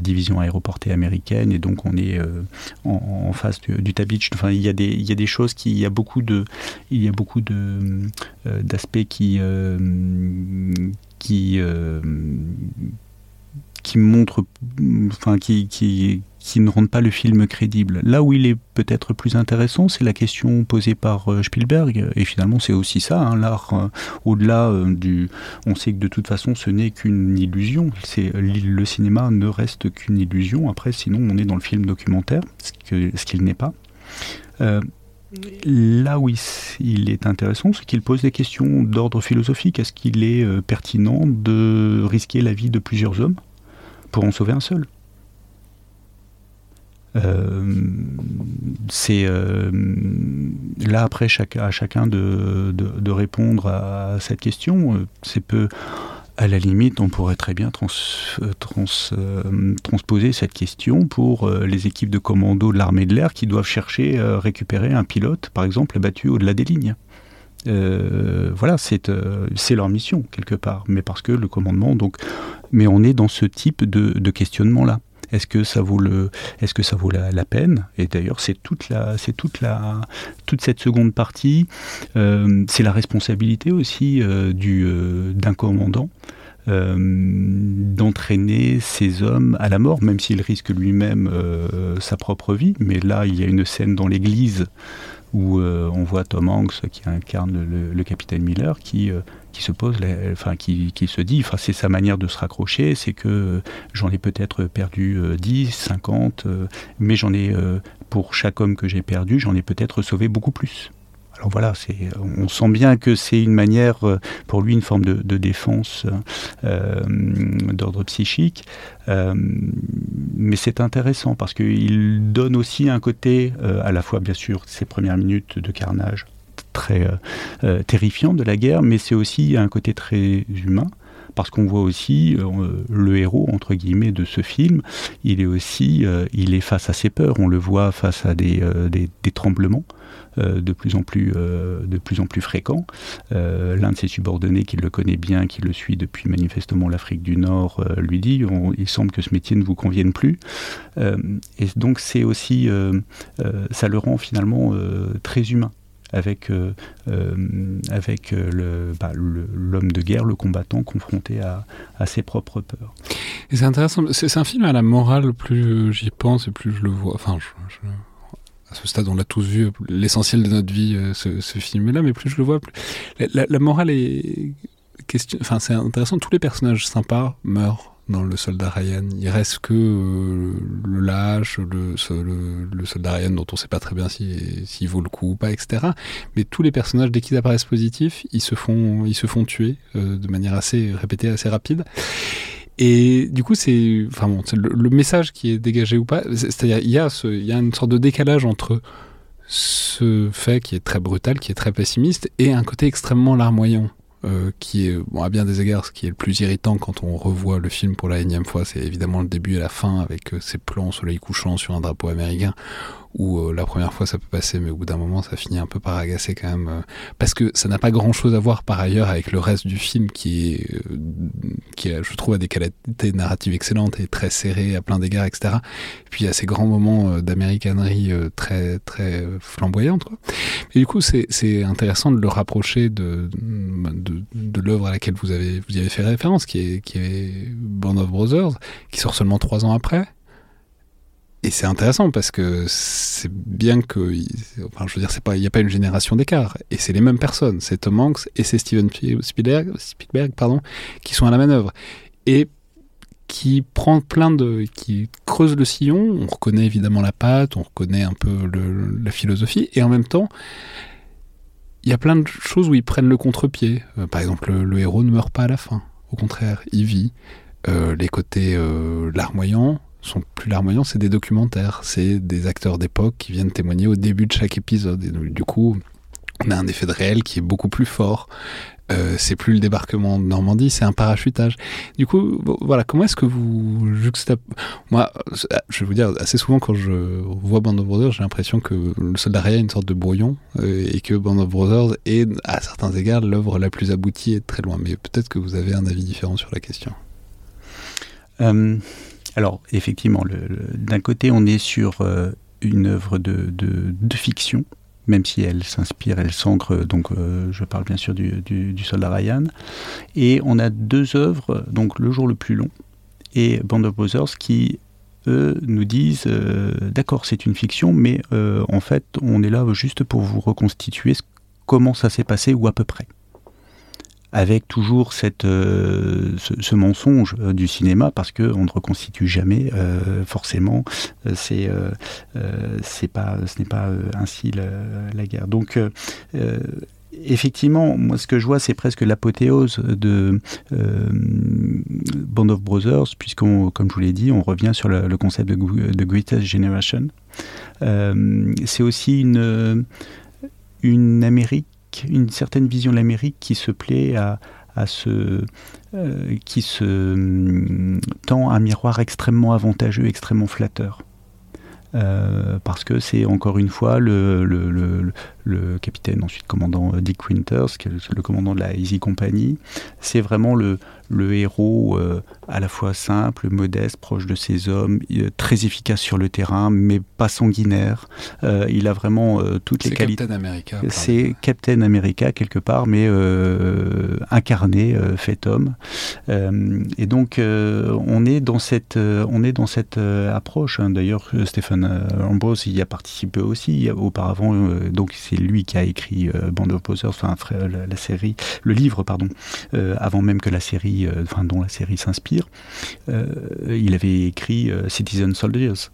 division aéroportée américaine et donc on est euh, en, face du, du Enfin, il y a des il y a des choses qui il y a beaucoup de il y a beaucoup de euh, d'aspects qui euh, qui enfin qui, qui qui ne rendent pas le film crédible. Là où il est peut-être plus intéressant, c'est la question posée par euh, Spielberg, et finalement c'est aussi ça, hein, l'art, euh, au-delà euh, du... On sait que de toute façon ce n'est qu'une illusion, c'est, le cinéma ne reste qu'une illusion, après sinon on est dans le film documentaire, ce qu'il n'est pas. là où il, est intéressant, c'est qu'il pose des questions d'ordre philosophique. Est-ce qu'il est pertinent de risquer la vie de plusieurs hommes? Pour en sauver un seul euh, c'est euh, là après à chacun de, répondre à cette question. C'est peu à la limite, on pourrait très bien euh, transposer cette question pour les équipes de commando de l'armée de l'air qui doivent chercher à récupérer un pilote, par exemple, abattu au-delà des lignes. voilà, c'est leur mission quelque part, mais parce que le commandement, donc, mais on est dans ce type de questionnement là. Est-ce que ça vaut le, est-ce que ça vaut la, peine? Et d'ailleurs, c'est toute la, c'est toute la, toute cette seconde partie, euh, c'est la responsabilité aussi euh, du euh, d'un commandant. d'entraîner ces hommes à la mort, même s'il risque lui-même sa propre vie. Mais là, il y a une scène dans l'église où on voit Tom Hanks qui incarne le, capitaine Miller qui qui se pose, enfin qui, se dit, enfin c'est sa manière de se raccrocher, c'est que j'en ai peut-être perdu 10, euh, 50, euh, mais j'en ai euh, pour chaque homme que j'ai perdu, j'en ai peut-être sauvé beaucoup plus. On sent bien que c'est une manière, pour lui, une forme de, défense d'ordre psychique. mais c'est intéressant parce qu'il donne aussi un côté, à la fois bien sûr, ses premières minutes de carnage très euh, euh, terrifiant de la guerre, mais c'est aussi un côté très humain parce qu'on voit aussi euh, le héros entre guillemets de ce film, il est aussi, il est face à ses peurs, on le voit face à des, des, tremblements. de plus en plus de plus en plus fréquents. L'un de ses subordonnés qui le connaît bien, qui le suit depuis manifestement l'Afrique du Nord, lui dit il semble que ce métier ne vous convienne plus. et donc c'est aussi ça le rend finalement très humain avec, euh, euh, avec euh, bah, l'homme de guerre, le combattant confronté à, ses propres peurs. C'est intéressant, c'est un film à la morale, plus j'y pense et plus je le vois. Enfin, à ce stade, on l'a tous vu, l'essentiel de notre vie, ce, ce film-là, mais plus je le vois, plus... La, la morale est... Question... Enfin, c'est intéressant, tous les personnages sympas meurent dans le soldat Ryan. Il reste que euh, le lâche, le, soldat Ryan dont on sait pas très bien s'il si, vaut le coup ou pas, etc. Mais tous les personnages, dès qu'ils apparaissent positifs, ils se font, ils se font tuer euh, de manière assez répétée, assez rapide. Et du coup, c'est, enfin bon, le, le, message qui est dégagé ou pas. C'est-à-dire, il y ce, il y a une sorte de décalage entre ce fait qui est très brutal, qui est très pessimiste, et un côté extrêmement larmoyant. Euh, qui est, bon, à bien des égards, ce qui est le plus irritant quand on revoit le film pour la énième fois, c'est évidemment le début et la fin avec euh, ces plans au soleil couchant sur un drapeau américain où euh, la première fois ça peut passer, mais au bout d'un moment ça finit un peu par agacer quand même, euh, parce que ça n'a pas grand chose à voir par ailleurs avec le reste du film qui est, euh, qui je trouve, a des qualités narratives excellentes et très serré à plein d'égards, etc. Et puis il y a ces grands moments d'américanerie très très flamboyantes. Quoi. Et du coup c'est intéressant de le rapprocher de, de, de l'œuvre à laquelle vous avez vous y avez fait référence, qui est qui est Band of Brothers, qui sort seulement trois ans après et c'est intéressant parce que c'est bien que, enfin, je veux dire, il n'y a pas une génération d'écart, et c'est les mêmes personnes, c'est Tom Hanks et c'est Steven Spielberg, Spielberg, pardon, qui sont à la manœuvre, et qui prend plein de, qui creuse le sillon. On reconnaît évidemment la patte, on reconnaît un peu la philosophie, et en même temps, il y a plein de choses où ils prennent le contre-pied. Euh, par exemple, le, héros ne meurt pas à la fin. Au contraire, il vit. Euh, les côtés euh, larmoyants sont plus larmoyants, c'est des documentaires, c'est des acteurs d'époque qui viennent témoigner au début de chaque épisode. Du coup, on a un effet de réel qui est beaucoup plus fort. Euh, c'est plus le débarquement de Normandie, c'est un parachutage. Du coup, voilà, comment est-ce que vous juxtapez Moi, je vais vous dire, assez souvent quand je vois Band of Brothers, j'ai l'impression que le soldat Ryan est une sorte de brouillon euh, et que Band of Brothers est, à certains égards, l'œuvre la plus aboutie et très loin. Mais peut-être que vous avez un avis différent sur la question. Euh, alors, effectivement, d'un côté, on est sur une œuvre de, fiction même si elle s'inspire, elle s'ancre, donc euh, je parle bien sûr du, soldat Ryan. Et on a deux œuvres, donc Le jour le plus long et Band of Brothers, qui eux nous disent euh, d'accord c'est une fiction mais euh, en fait on est là juste pour vous reconstituer comment ça s'est passé ou à peu près avec toujours cette, euh, ce, mensonge euh, du cinéma, parce qu'on ne reconstitue jamais euh, forcément. Pas, ce n'est pas ainsi la, guerre. Donc effectivement, moi, ce que je vois, c'est presque l'apothéose de Band of Brothers, puisqu'on, comme je vous l'ai dit, on revient sur le, concept de, de, Greatest Generation. c'est aussi une, une Amérique une certaine vision de l'Amérique qui se plaît à, à se, euh, qui se hum, tend un miroir extrêmement avantageux, extrêmement flatteur. Euh, parce que c'est encore une fois le, le, capitaine, ensuite commandant Dick Winters, le commandant de la Easy Company. C'est vraiment le, le héros euh, à la fois simple, modeste, proche de ses hommes, très efficace sur le terrain, mais pas sanguinaire. Euh, il a vraiment euh, toutes les qualités. C'est Captain America. C'est Captain America quelque part, mais incarné, fait homme. et donc on est dans cette, on est dans cette approche. Hein. D'ailleurs, Stéphane Ambrose y a participé aussi auparavant. donc c'est lui qui a écrit Band of Posers, enfin la, la, série, le livre pardon, avant même que la série euh, dont la série s'inspire, euh, il avait écrit euh, Citizen Soldiers,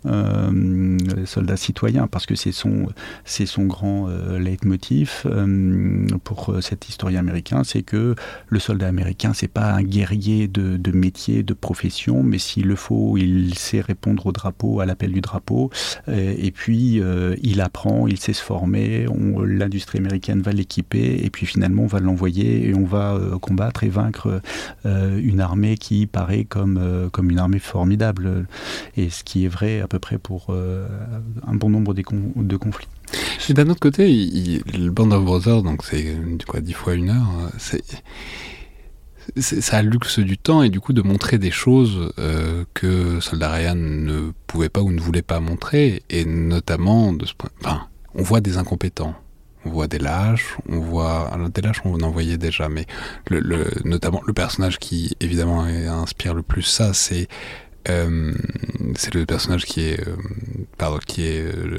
soldats citoyens, parce que c'est son, son grand leitmotiv pour cet historien américain, c'est que le soldat américain, c'est pas un guerrier de, métier, de profession, mais s'il le faut, il sait répondre au drapeau, à l'appel du drapeau, et puis il apprend, il sait se former, l'industrie américaine va l'équiper, et puis finalement on va l'envoyer et on va combattre et vaincre une armée qui paraît comme, euh, comme une armée formidable, et ce qui est vrai à peu près pour euh, un bon nombre de, conflits. Et d'un autre côté, le Band of Brothers, donc c'est quoi, dix fois une heure, c'est ça a le luxe du temps et du coup de montrer des choses que Soldat ne pouvait pas ou ne voulait pas montrer et notamment de ce point on voit des incompétents on voit des lâches, on voit des lâches on en voyait déjà, mais le, notamment le personnage qui évidemment inspire le plus ça, c'est euh, c'est le personnage qui est euh, qui est euh,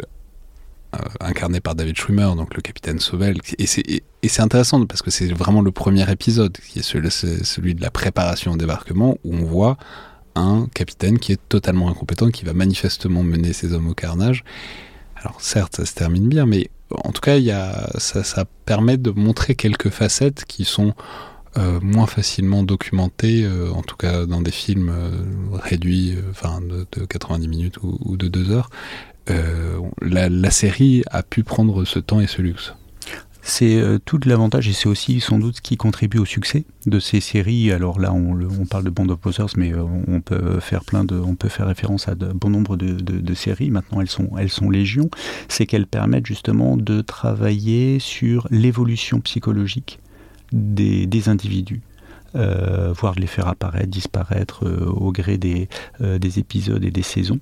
incarné par David Schwimmer, donc le capitaine Sauvel, et c'est intéressant parce que c'est vraiment le premier épisode qui est celui, celui de la préparation au débarquement où on voit un capitaine qui est totalement incompétent, qui va manifestement mener ses hommes au carnage. Alors certes, ça se termine bien, mais en tout cas, ça, permet de montrer quelques facettes qui sont euh, moins facilement documentées, euh, en tout cas dans des films euh, réduits, de, 90 minutes ou, de 2 heures. la, série a pu prendre ce temps et ce luxe. C'est euh, tout l'avantage et c'est aussi sans doute ce qui contribue au succès de ces séries. Alors là, on, on parle de Band of Brothers, mais euh, on peut faire plein de, on peut faire référence à bon nombre de séries. Maintenant, elles sont, elles sont légion. C'est qu'elles permettent justement de travailler sur l'évolution psychologique des, des individus. Euh, voire de les faire apparaître, disparaître euh, au gré des, euh, des, épisodes et des saisons,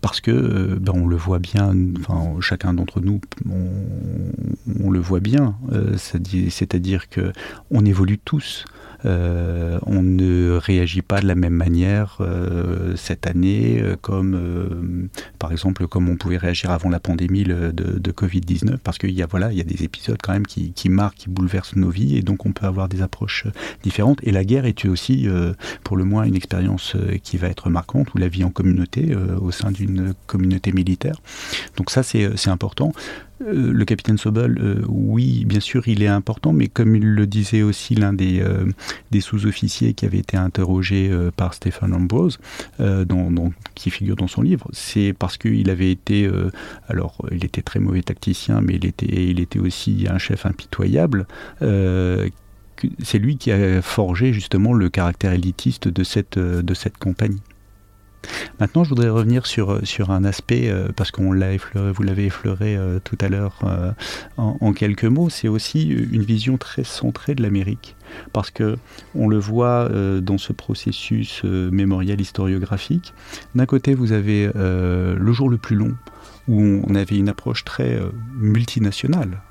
parce que ben, on le voit bien, enfin, chacun d'entre nous, on, le voit bien, c'est-à-dire que on évolue tous. On ne réagit pas de la même manière cette année, comme par exemple comme on pouvait réagir avant la pandémie de, de Covid-19, parce qu'il y a voilà, il y a des épisodes quand même qui, qui, marquent, qui bouleversent nos vies, et donc on peut avoir des approches différentes. Et la guerre est aussi, pour le moins, une expérience qui va être marquante, ou la vie en communauté au sein d'une communauté militaire. Donc ça, c'est important. Euh, le capitaine Sobel, euh, oui, bien sûr, il est important, mais comme il le disait aussi l'un des, euh, sous-officiers qui avait été interrogé par Stéphane Ambrose, qui figure dans son livre, c'est parce qu'il avait été, alors il était très mauvais tacticien, mais il était, il était aussi un chef impitoyable. c'est lui qui a forgé justement le caractère élitiste de cette, de cette compagnie. Maintenant, je voudrais revenir sur, sur un aspect, euh, parce qu'on l'a effleuré, vous l'avez effleuré euh, tout à l'heure euh, en, quelques mots, c'est aussi une vision très centrée de l'Amérique. Parce que on le voit dans ce processus mémorial historiographique. D'un côté, vous avez le jour le plus long, où on avait une approche très multinationale.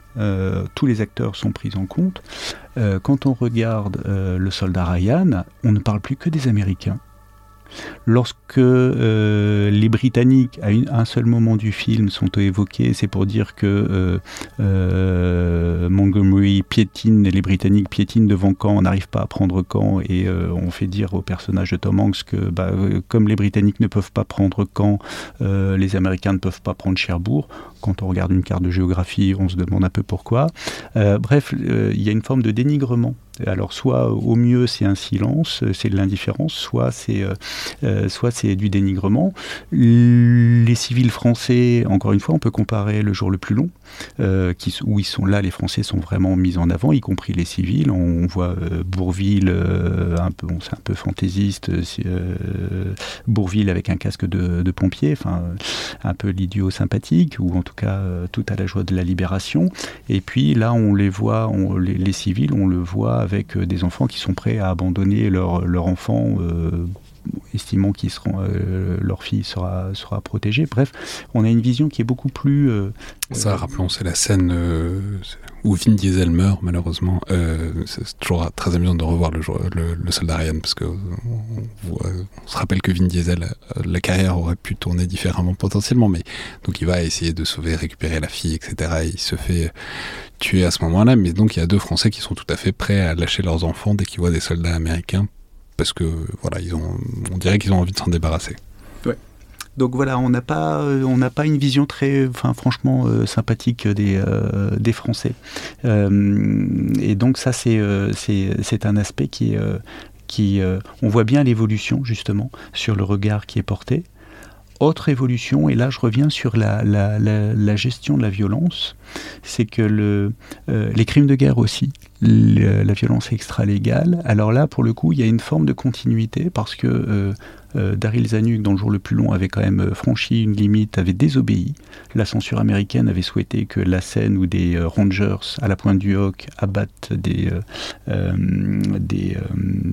tous les acteurs sont pris en compte. quand on regarde le soldat Ryan, on ne parle plus que des Américains. Lorsque euh, les Britanniques, à un seul moment du film, sont évoqués, c'est pour dire que euh, euh, Montgomery piétine, les Britanniques piétinent devant Caen, n'arrivent pas à prendre Caen, et on fait dire au personnage de Tom Hanks que bah, comme les Britanniques ne peuvent pas prendre Caen, les Américains ne peuvent pas prendre Cherbourg. Quand on regarde une carte de géographie, on se demande un peu pourquoi. bref, il y a une forme de dénigrement alors soit au mieux c'est un silence, c'est de l'indifférence, soit c'est euh, euh, soit du dénigrement. Les civils français, encore une fois, on peut comparer le jour le plus long, euh, où ils sont là, les Français sont vraiment mis en avant, y compris les civils. On, voit Bourville, un c'est un peu fantaisiste, Bourville avec un casque de, pompier, enfin un peu l'idiot sympathique, ou en tout cas tout à la joie de la libération. Et puis là, on les voit, les, les civils, on le voit avec euh, des enfants qui sont prêts à abandonner leur, leur enfant euh, estimant qu'ils seront, euh, leur fille sera, sera protégée. Bref, on a une vision qui est beaucoup plus. Ça, rappelons, c'est la scène où Vin Diesel meurt, malheureusement. c'est toujours très amusant de revoir le, le, soldat Ryan, parce qu'on on, se rappelle que Vin Diesel, la carrière aurait pu tourner différemment potentiellement, mais donc il va essayer de sauver, récupérer la fille, etc. Et il se fait tuer à ce moment-là, mais donc il y a deux Français qui sont tout à fait prêts à lâcher leurs enfants dès qu'ils voient des soldats américains, parce que voilà, ils ont, on dirait qu'ils ont envie de s'en débarrasser. Ouais. Donc voilà, on n'a pas, euh, on n'a pas une vision très, enfin franchement euh, sympathique des, euh, des Français. et donc ça c'est, c'est, un aspect qui qui, on voit bien l'évolution justement sur le regard qui est porté. Autre évolution, et là je reviens sur la, la, gestion de la violence, c'est que le, euh, les crimes de guerre aussi, la violence extra-légale, alors là pour le coup il y a une forme de continuité parce que euh, euh, Daryl Zanuck, dans le jour le plus long, avait quand même euh, franchi une limite, avait désobéi. La censure américaine avait souhaité que la scène où des euh, rangers à la pointe du Hoc abattent des,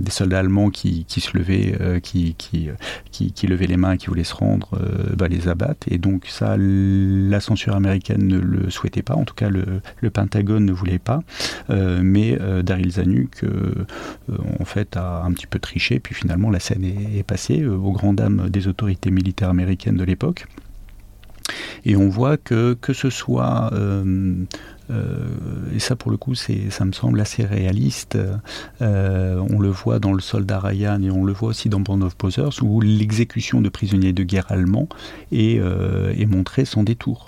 soldats allemands qui, se levaient, qui, qui, les mains, qui voulaient se rendre, bah, les abattent. Et donc ça, la censure américaine ne le souhaitait pas, en tout cas le, Pentagone ne voulait pas. mais Daryl Zanuck, en fait, a un petit peu triché, puis finalement la scène est passée aux grandes dames des autorités militaires américaines de l'époque. Et on voit que, que ce soit, euh, euh, et ça pour le coup, ça me semble assez réaliste, euh, on le voit dans Le Soldat Ryan et on le voit aussi dans Band of Brothers, où l'exécution de prisonniers de guerre allemands est, est montrée sans détour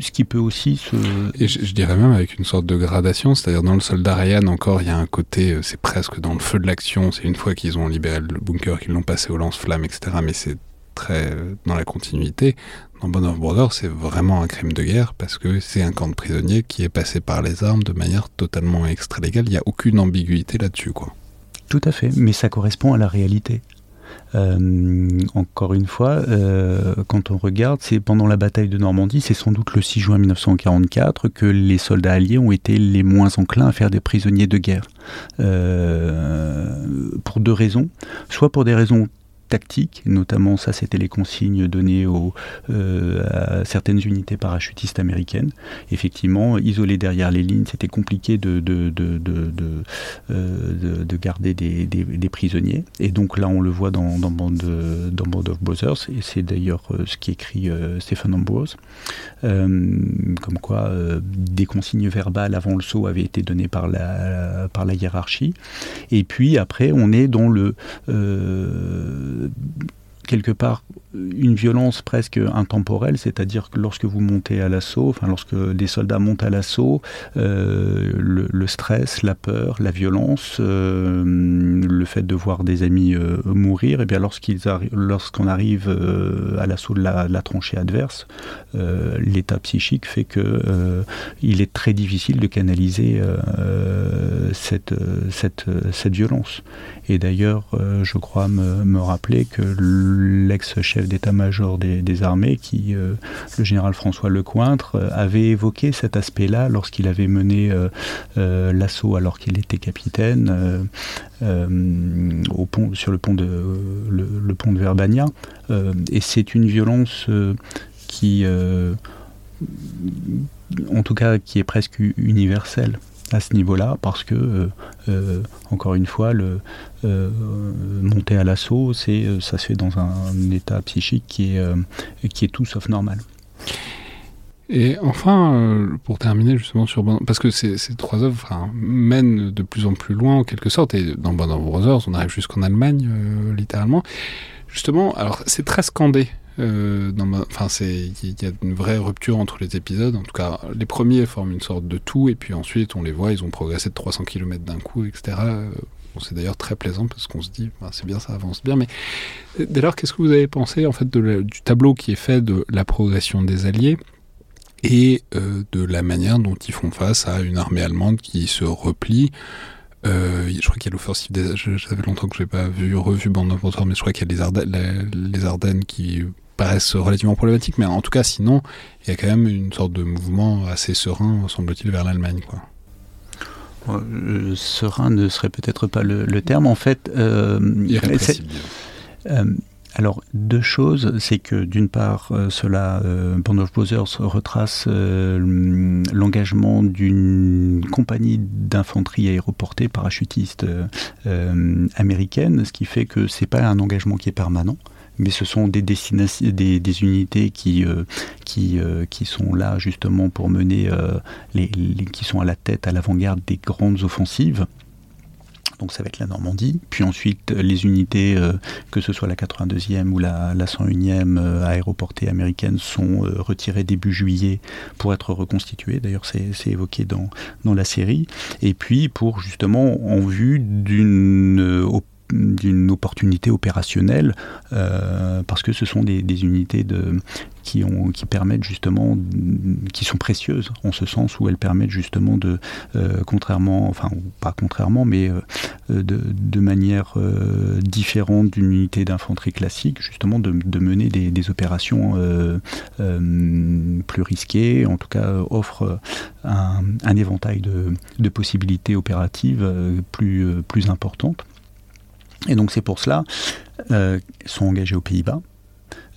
ce qui peut aussi se... Et je, dirais même avec une sorte de gradation, c'est-à-dire dans le soldat Ryan encore, il y a un côté, euh, c'est presque dans le feu de l'action, c'est une fois qu'ils ont libéré le bunker, qu'ils l'ont passé au lance-flammes, etc. Mais c'est très euh, dans la continuité. Dans Band of Brothers, c'est vraiment un crime de guerre parce que c'est un camp de prisonniers qui est passé par les armes de manière totalement extra-légale. Il n'y a aucune ambiguïté là-dessus, quoi. Tout à fait, mais ça correspond à la réalité. Euh, encore une fois, euh, quand on regarde, c'est pendant la bataille de Normandie, c'est sans doute le 6 juin 1944 que les soldats alliés ont été les moins enclins à faire des prisonniers de guerre. Euh, pour deux raisons. Soit pour des raisons tactiques, notamment ça c'était les consignes données aux, euh, à certaines unités parachutistes américaines. Effectivement, isolé derrière les lignes, c'était compliqué de, de, de, de, euh, de garder des, des, prisonniers. Et donc là on le voit dans, dans, Band, of Brothers, et c'est d'ailleurs euh, ce qu'écrit euh, Stephen Ambrose, comme quoi des consignes verbales avant le saut avaient été données par la, par la hiérarchie. Et puis après on est dans le quelque part une violence presque intemporelle, c'est-à-dire que lorsque vous montez à l'assaut, enfin lorsque des soldats montent à l'assaut, euh, le, stress, la peur, la violence, euh, le fait de voir des amis euh, mourir, et eh bien lorsqu'ils lorsqu'on arrive à l'assaut de la, tranchée adverse, l'état psychique fait que il est très difficile de canaliser cette, violence. Et d'ailleurs, je crois me rappeler que l'ex-chef d'état-major des, armées, qui, euh, le général François Lecointre, euh, avait évoqué cet aspect-là lorsqu'il avait mené euh, l'assaut alors qu'il était capitaine au pont, sur le pont de, le, pont de Verbania. et c'est une violence qui, en tout cas, qui est presque universelle à ce niveau-là, parce que, euh, euh, encore une fois, le, euh, monter à l'assaut, c'est, ça se fait dans un, état psychique qui est, qui est tout sauf normal. Et enfin, pour terminer justement sur parce que ces, trois œuvres mènent de plus en plus loin en quelque sorte, et dans Band of Brothers, on arrive jusqu'en Allemagne, littéralement. Justement, alors c'est très scandé euh, enfin, c'est il y, a une vraie rupture entre les épisodes. En tout cas, les premiers forment une sorte de tout, et puis ensuite on les voit, ils ont progressé de 300 km d'un coup, etc. c'est d'ailleurs très plaisant parce qu'on se dit, bah, c'est bien, ça avance bien. Mais dès lors, qu'est-ce que vous avez pensé en fait du tableau qui est fait de la progression des Alliés et euh, de la manière dont ils font face à une armée allemande qui se replie euh, je crois qu'il y a l'offensive des... Fait longtemps que je n'ai pas vu, revu Band of mais je crois qu'il y a les Ardennes, les Ardennes qui paraissent relativement problématiques, mais en tout cas, sinon, il y a quand même une sorte de mouvement assez serein, semble-t-il, vers l'Allemagne. Euh, serein ne serait peut-être pas le, terme. En fait, euh, euh, alors, deux choses, c'est que d'une part, cela, Band of Brothers retrace l'engagement d'une compagnie d'infanterie aéroportée parachutiste américaine, ce qui fait que c'est pas un engagement qui est permanent mais ce sont des, unités qui, euh, qui, euh, qui sont là justement pour mener, euh, qui sont à la tête, à l'avant-garde des grandes offensives. Donc ça va être la Normandie. Puis ensuite, les unités, que ce soit la 82e ou la, la 101e aéroportée américaine, sont retirées début juillet pour être reconstituées. D'ailleurs, c'est évoqué dans, dans la série. Et puis, pour justement, en vue d'une d'une opportunité opérationnelle euh, parce que ce sont des, unités de, qui, ont, qui permettent justement, qui sont précieuses en ce sens où elles permettent justement de, euh, contrairement, enfin pas contrairement, mais euh, de, manière différente d'une unité d'infanterie classique, justement de, mener des, opérations plus risquées, en tout cas offrent un, éventail de, de possibilités opératives plus, plus importantes. Et donc c'est pour cela euh, sont engagés aux Pays-Bas.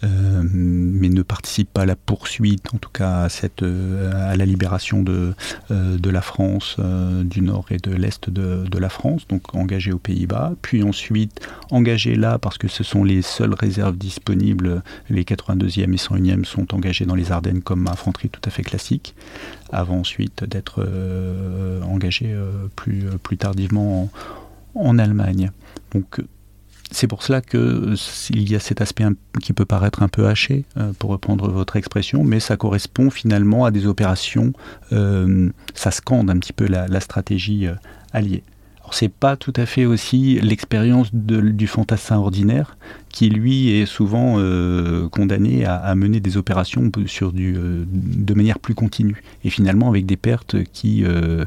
Euh, mais ne participent pas à la poursuite, en tout cas à, cette, euh, à la libération de, de la France, du nord et de l'est de, de, la France, donc engagés aux Pays-Bas, puis ensuite engagés là parce que ce sont les seules réserves disponibles, les 82e et 101e sont engagés dans les Ardennes comme infanterie tout à fait classique, avant ensuite d'être engagés plus, plus tardivement en, en Allemagne. Donc c'est pour cela qu'il y a cet aspect qui peut paraître un peu haché, euh, pour reprendre votre expression, mais ça correspond finalement à des opérations, euh, ça scande un petit peu la, stratégie euh, alliée. C'est pas tout à fait aussi l'expérience du fantassin ordinaire qui lui est souvent euh, condamné à, mener des opérations sur du, euh, de manière plus continue et finalement avec des pertes qui euh,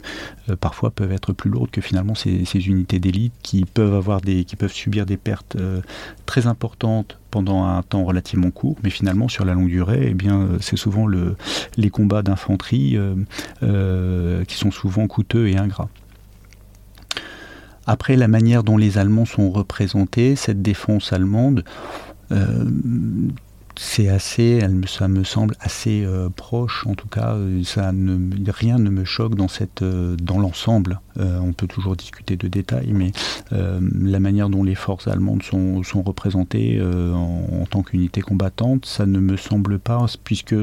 parfois peuvent être plus lourdes que finalement ces, unités d'élite qui peuvent avoir des qui peuvent subir des pertes très importantes pendant un temps relativement court, mais finalement sur la longue durée, eh bien c'est souvent le, les combats d'infanterie qui sont souvent coûteux et ingrats. Après, la manière dont les Allemands sont représentés, cette défense allemande, euh, c'est assez, ça me semble assez euh, proche. En tout cas, ne, rien ne me choque dans dans l'ensemble. on peut toujours discuter de détails, mais la manière dont les forces allemandes sont, représentées en, en, tant qu'unité combattante, ça ne me semble pas, puisque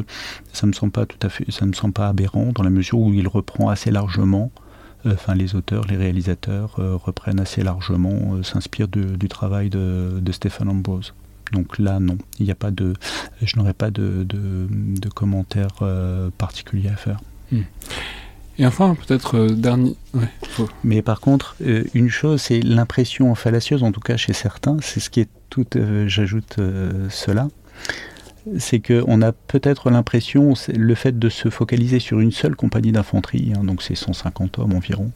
ça me semble pas tout à fait, ça me semble pas aberrant dans la mesure où il reprend assez largement euh, enfin les auteurs, les réalisateurs euh, reprennent assez largement, euh, s'inspirent du travail de, de Stephen Ambrose. Donc là, non, il n'y a pas de, je n'aurais pas de, de, commentaires particuliers à faire. Hmm. Et enfin, peut-être dernier. Mais par contre, une chose, c'est l'impression fallacieuse, en tout cas chez certains, c'est ce qui est tout. J'ajoute cela c'est qu'on a peut-être l'impression, le fait de se focaliser sur une seule compagnie d'infanterie, hein, donc c'est 150 hommes environ,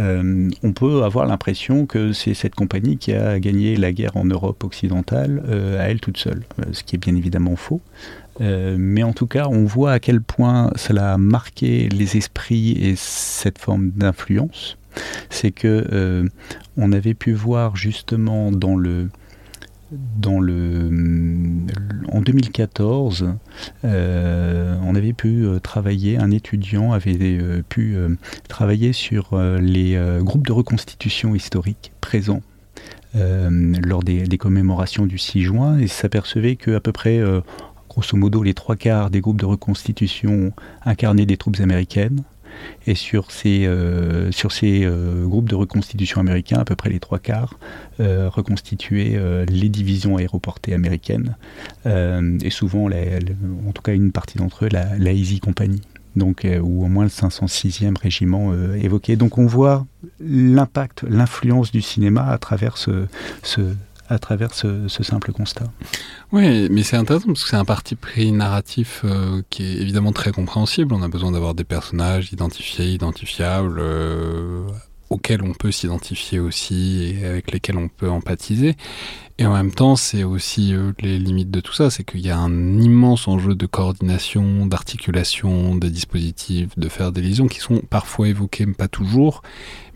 euh, on peut avoir l'impression que c'est cette compagnie qui a gagné la guerre en Europe occidentale euh, à elle toute seule, euh, ce qui est bien évidemment faux. mais en tout cas, on voit à quel point cela a marqué les esprits et cette forme d'influence. C'est que on avait pu voir justement dans le dans le, en 2014, euh, on avait pu euh, travailler, un étudiant avait euh, pu travailler sur les groupes de reconstitution historique présents lors des, des, commémorations du 6 juin. Et s'apercevait qu'à peu près, grosso modo, les trois quarts des groupes de reconstitution incarnaient des troupes américaines et sur ces, euh, sur ces euh, groupes de reconstitution américains, à peu près les trois quarts euh, reconstituaient les divisions aéroportées américaines, et souvent, en tout cas une partie d'entre eux, la, Easy Company. Donc, ou au moins le 506e régiment évoqué. Donc on voit l'impact, l'influence du cinéma à travers ce, à travers ce, simple constat. Oui, mais c'est intéressant parce que c'est un parti pris narratif euh, qui est évidemment très compréhensible. On a besoin d'avoir des personnages identifiés, identifiables, euh, auxquels on peut s'identifier aussi et avec lesquels on peut empathiser. Et en même temps, c'est aussi euh, les limites de tout ça, c'est qu'il y a un immense enjeu de coordination, d'articulation des dispositifs, de faire des liaisons qui sont parfois évoquées, mais pas toujours.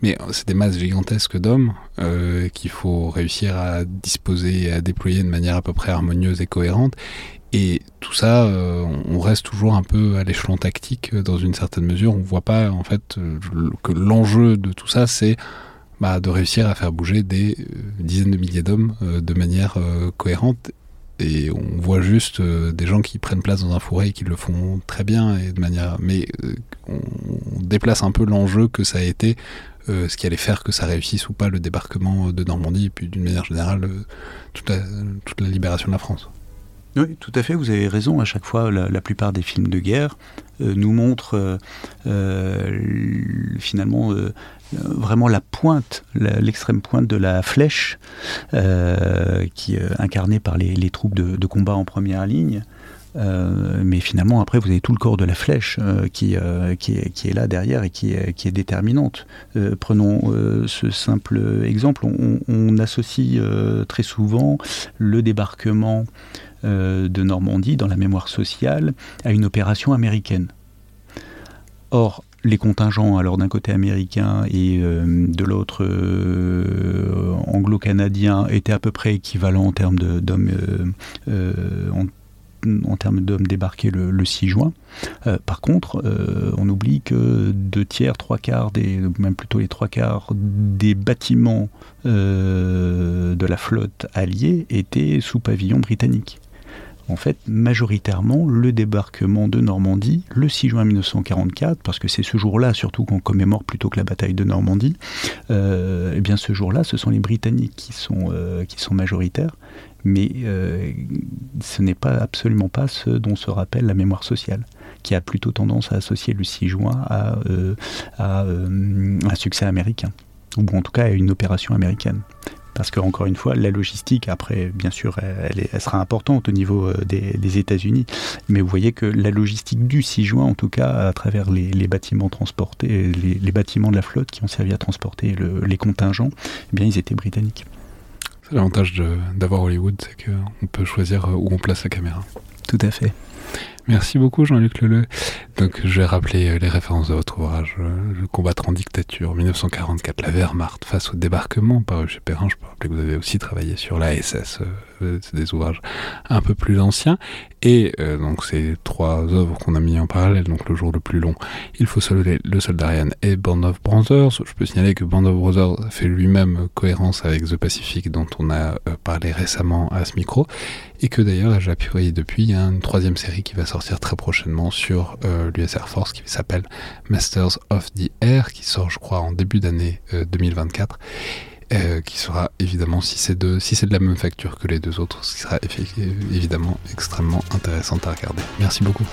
Mais c'est des masses gigantesques d'hommes euh, qu'il faut réussir à disposer et à déployer de manière à peu près harmonieuse et cohérente. Et tout ça, euh, on reste toujours un peu à l'échelon tactique dans une certaine mesure. On voit pas en fait que l'enjeu de tout ça, c'est bah, de réussir à faire bouger des euh, dizaines de milliers d'hommes euh, de manière euh, cohérente. Et on voit juste des gens qui prennent place dans un fourré et qui le font très bien et de manière. Mais on, déplace un peu l'enjeu que ça a été, ce qui allait faire que ça réussisse ou pas le débarquement de Normandie et puis d'une manière générale toute la, toute la libération de la France. Oui, tout à fait, vous avez raison. À chaque fois, la, plupart des films de guerre nous montrent finalement vraiment la pointe, l'extrême pointe de la flèche, euh, qui est incarnée par les, troupes de, combat en première ligne. Euh, mais finalement, après, vous avez tout le corps de la flèche euh, qui, est, là derrière et qui est, qui est déterminante. prenons ce simple exemple. On, on associe très souvent le débarquement de Normandie dans la mémoire sociale à une opération américaine. Or, les contingents, alors d'un côté américain et euh, de l'autre euh, anglo-canadien, étaient à peu près équivalents en termes d'hommes euh, d'hommes débarqués le, 6 juin. par contre, on oublie que deux tiers, trois quarts, des, même plutôt les trois quarts des bâtiments de la flotte alliée étaient sous pavillon britannique en fait majoritairement le débarquement de Normandie le 6 juin 1944, parce que c'est ce jour-là surtout qu'on commémore plutôt que la bataille de Normandie. Euh, eh bien ce jour-là, ce sont les Britanniques qui sont, euh, majoritaires, mais euh, ce n'est pas absolument pas ce dont se rappelle la mémoire sociale qui a plutôt tendance à associer le 6 juin à un succès américain, ou en tout cas à une opération américaine parce que encore une fois, la logistique, après, bien sûr, elle, sera importante au niveau euh, des, États-Unis, mais vous voyez que la logistique du 6 juin, en tout cas, à travers les, bâtiments transportés, les, bâtiments de la flotte qui ont servi à transporter les contingents, eh bien, ils étaient britanniques. C'est l'avantage d'avoir Hollywood, c'est qu'on peut choisir euh, où on place la caméra. Tout à fait. Merci beaucoup Jean-Luc Leleu. Donc je vais rappeler euh, les références de votre ouvrage, euh, Le combattre en dictature, 1944, la Wehrmacht face au débarquement, paru chez Perrin. Je peux rappeler que vous avez aussi travaillé sur la SS, euh, c'est des ouvrages un peu plus anciens. Et donc ces trois œuvres qu'on a mis en parallèle, donc Le jour le plus long, Il faut sauver le soldat Ryan et Band of Brothers. Je peux signaler que Band of Brothers fait lui-même cohérence avec The Pacific dont on a parlé récemment à ce micro et que d'ailleurs j'ai appuyé depuis, il y a une troisième série qui va sortir très prochainement sur euh, l'US Air Force qui s'appelle Masters of the Air, qui sort je crois en début d'année 2024. Euh, qui sera évidemment, si c'est de, si c'est de la même facture que les deux autres, ce qui sera évidemment extrêmement intéressant à regarder. Merci beaucoup.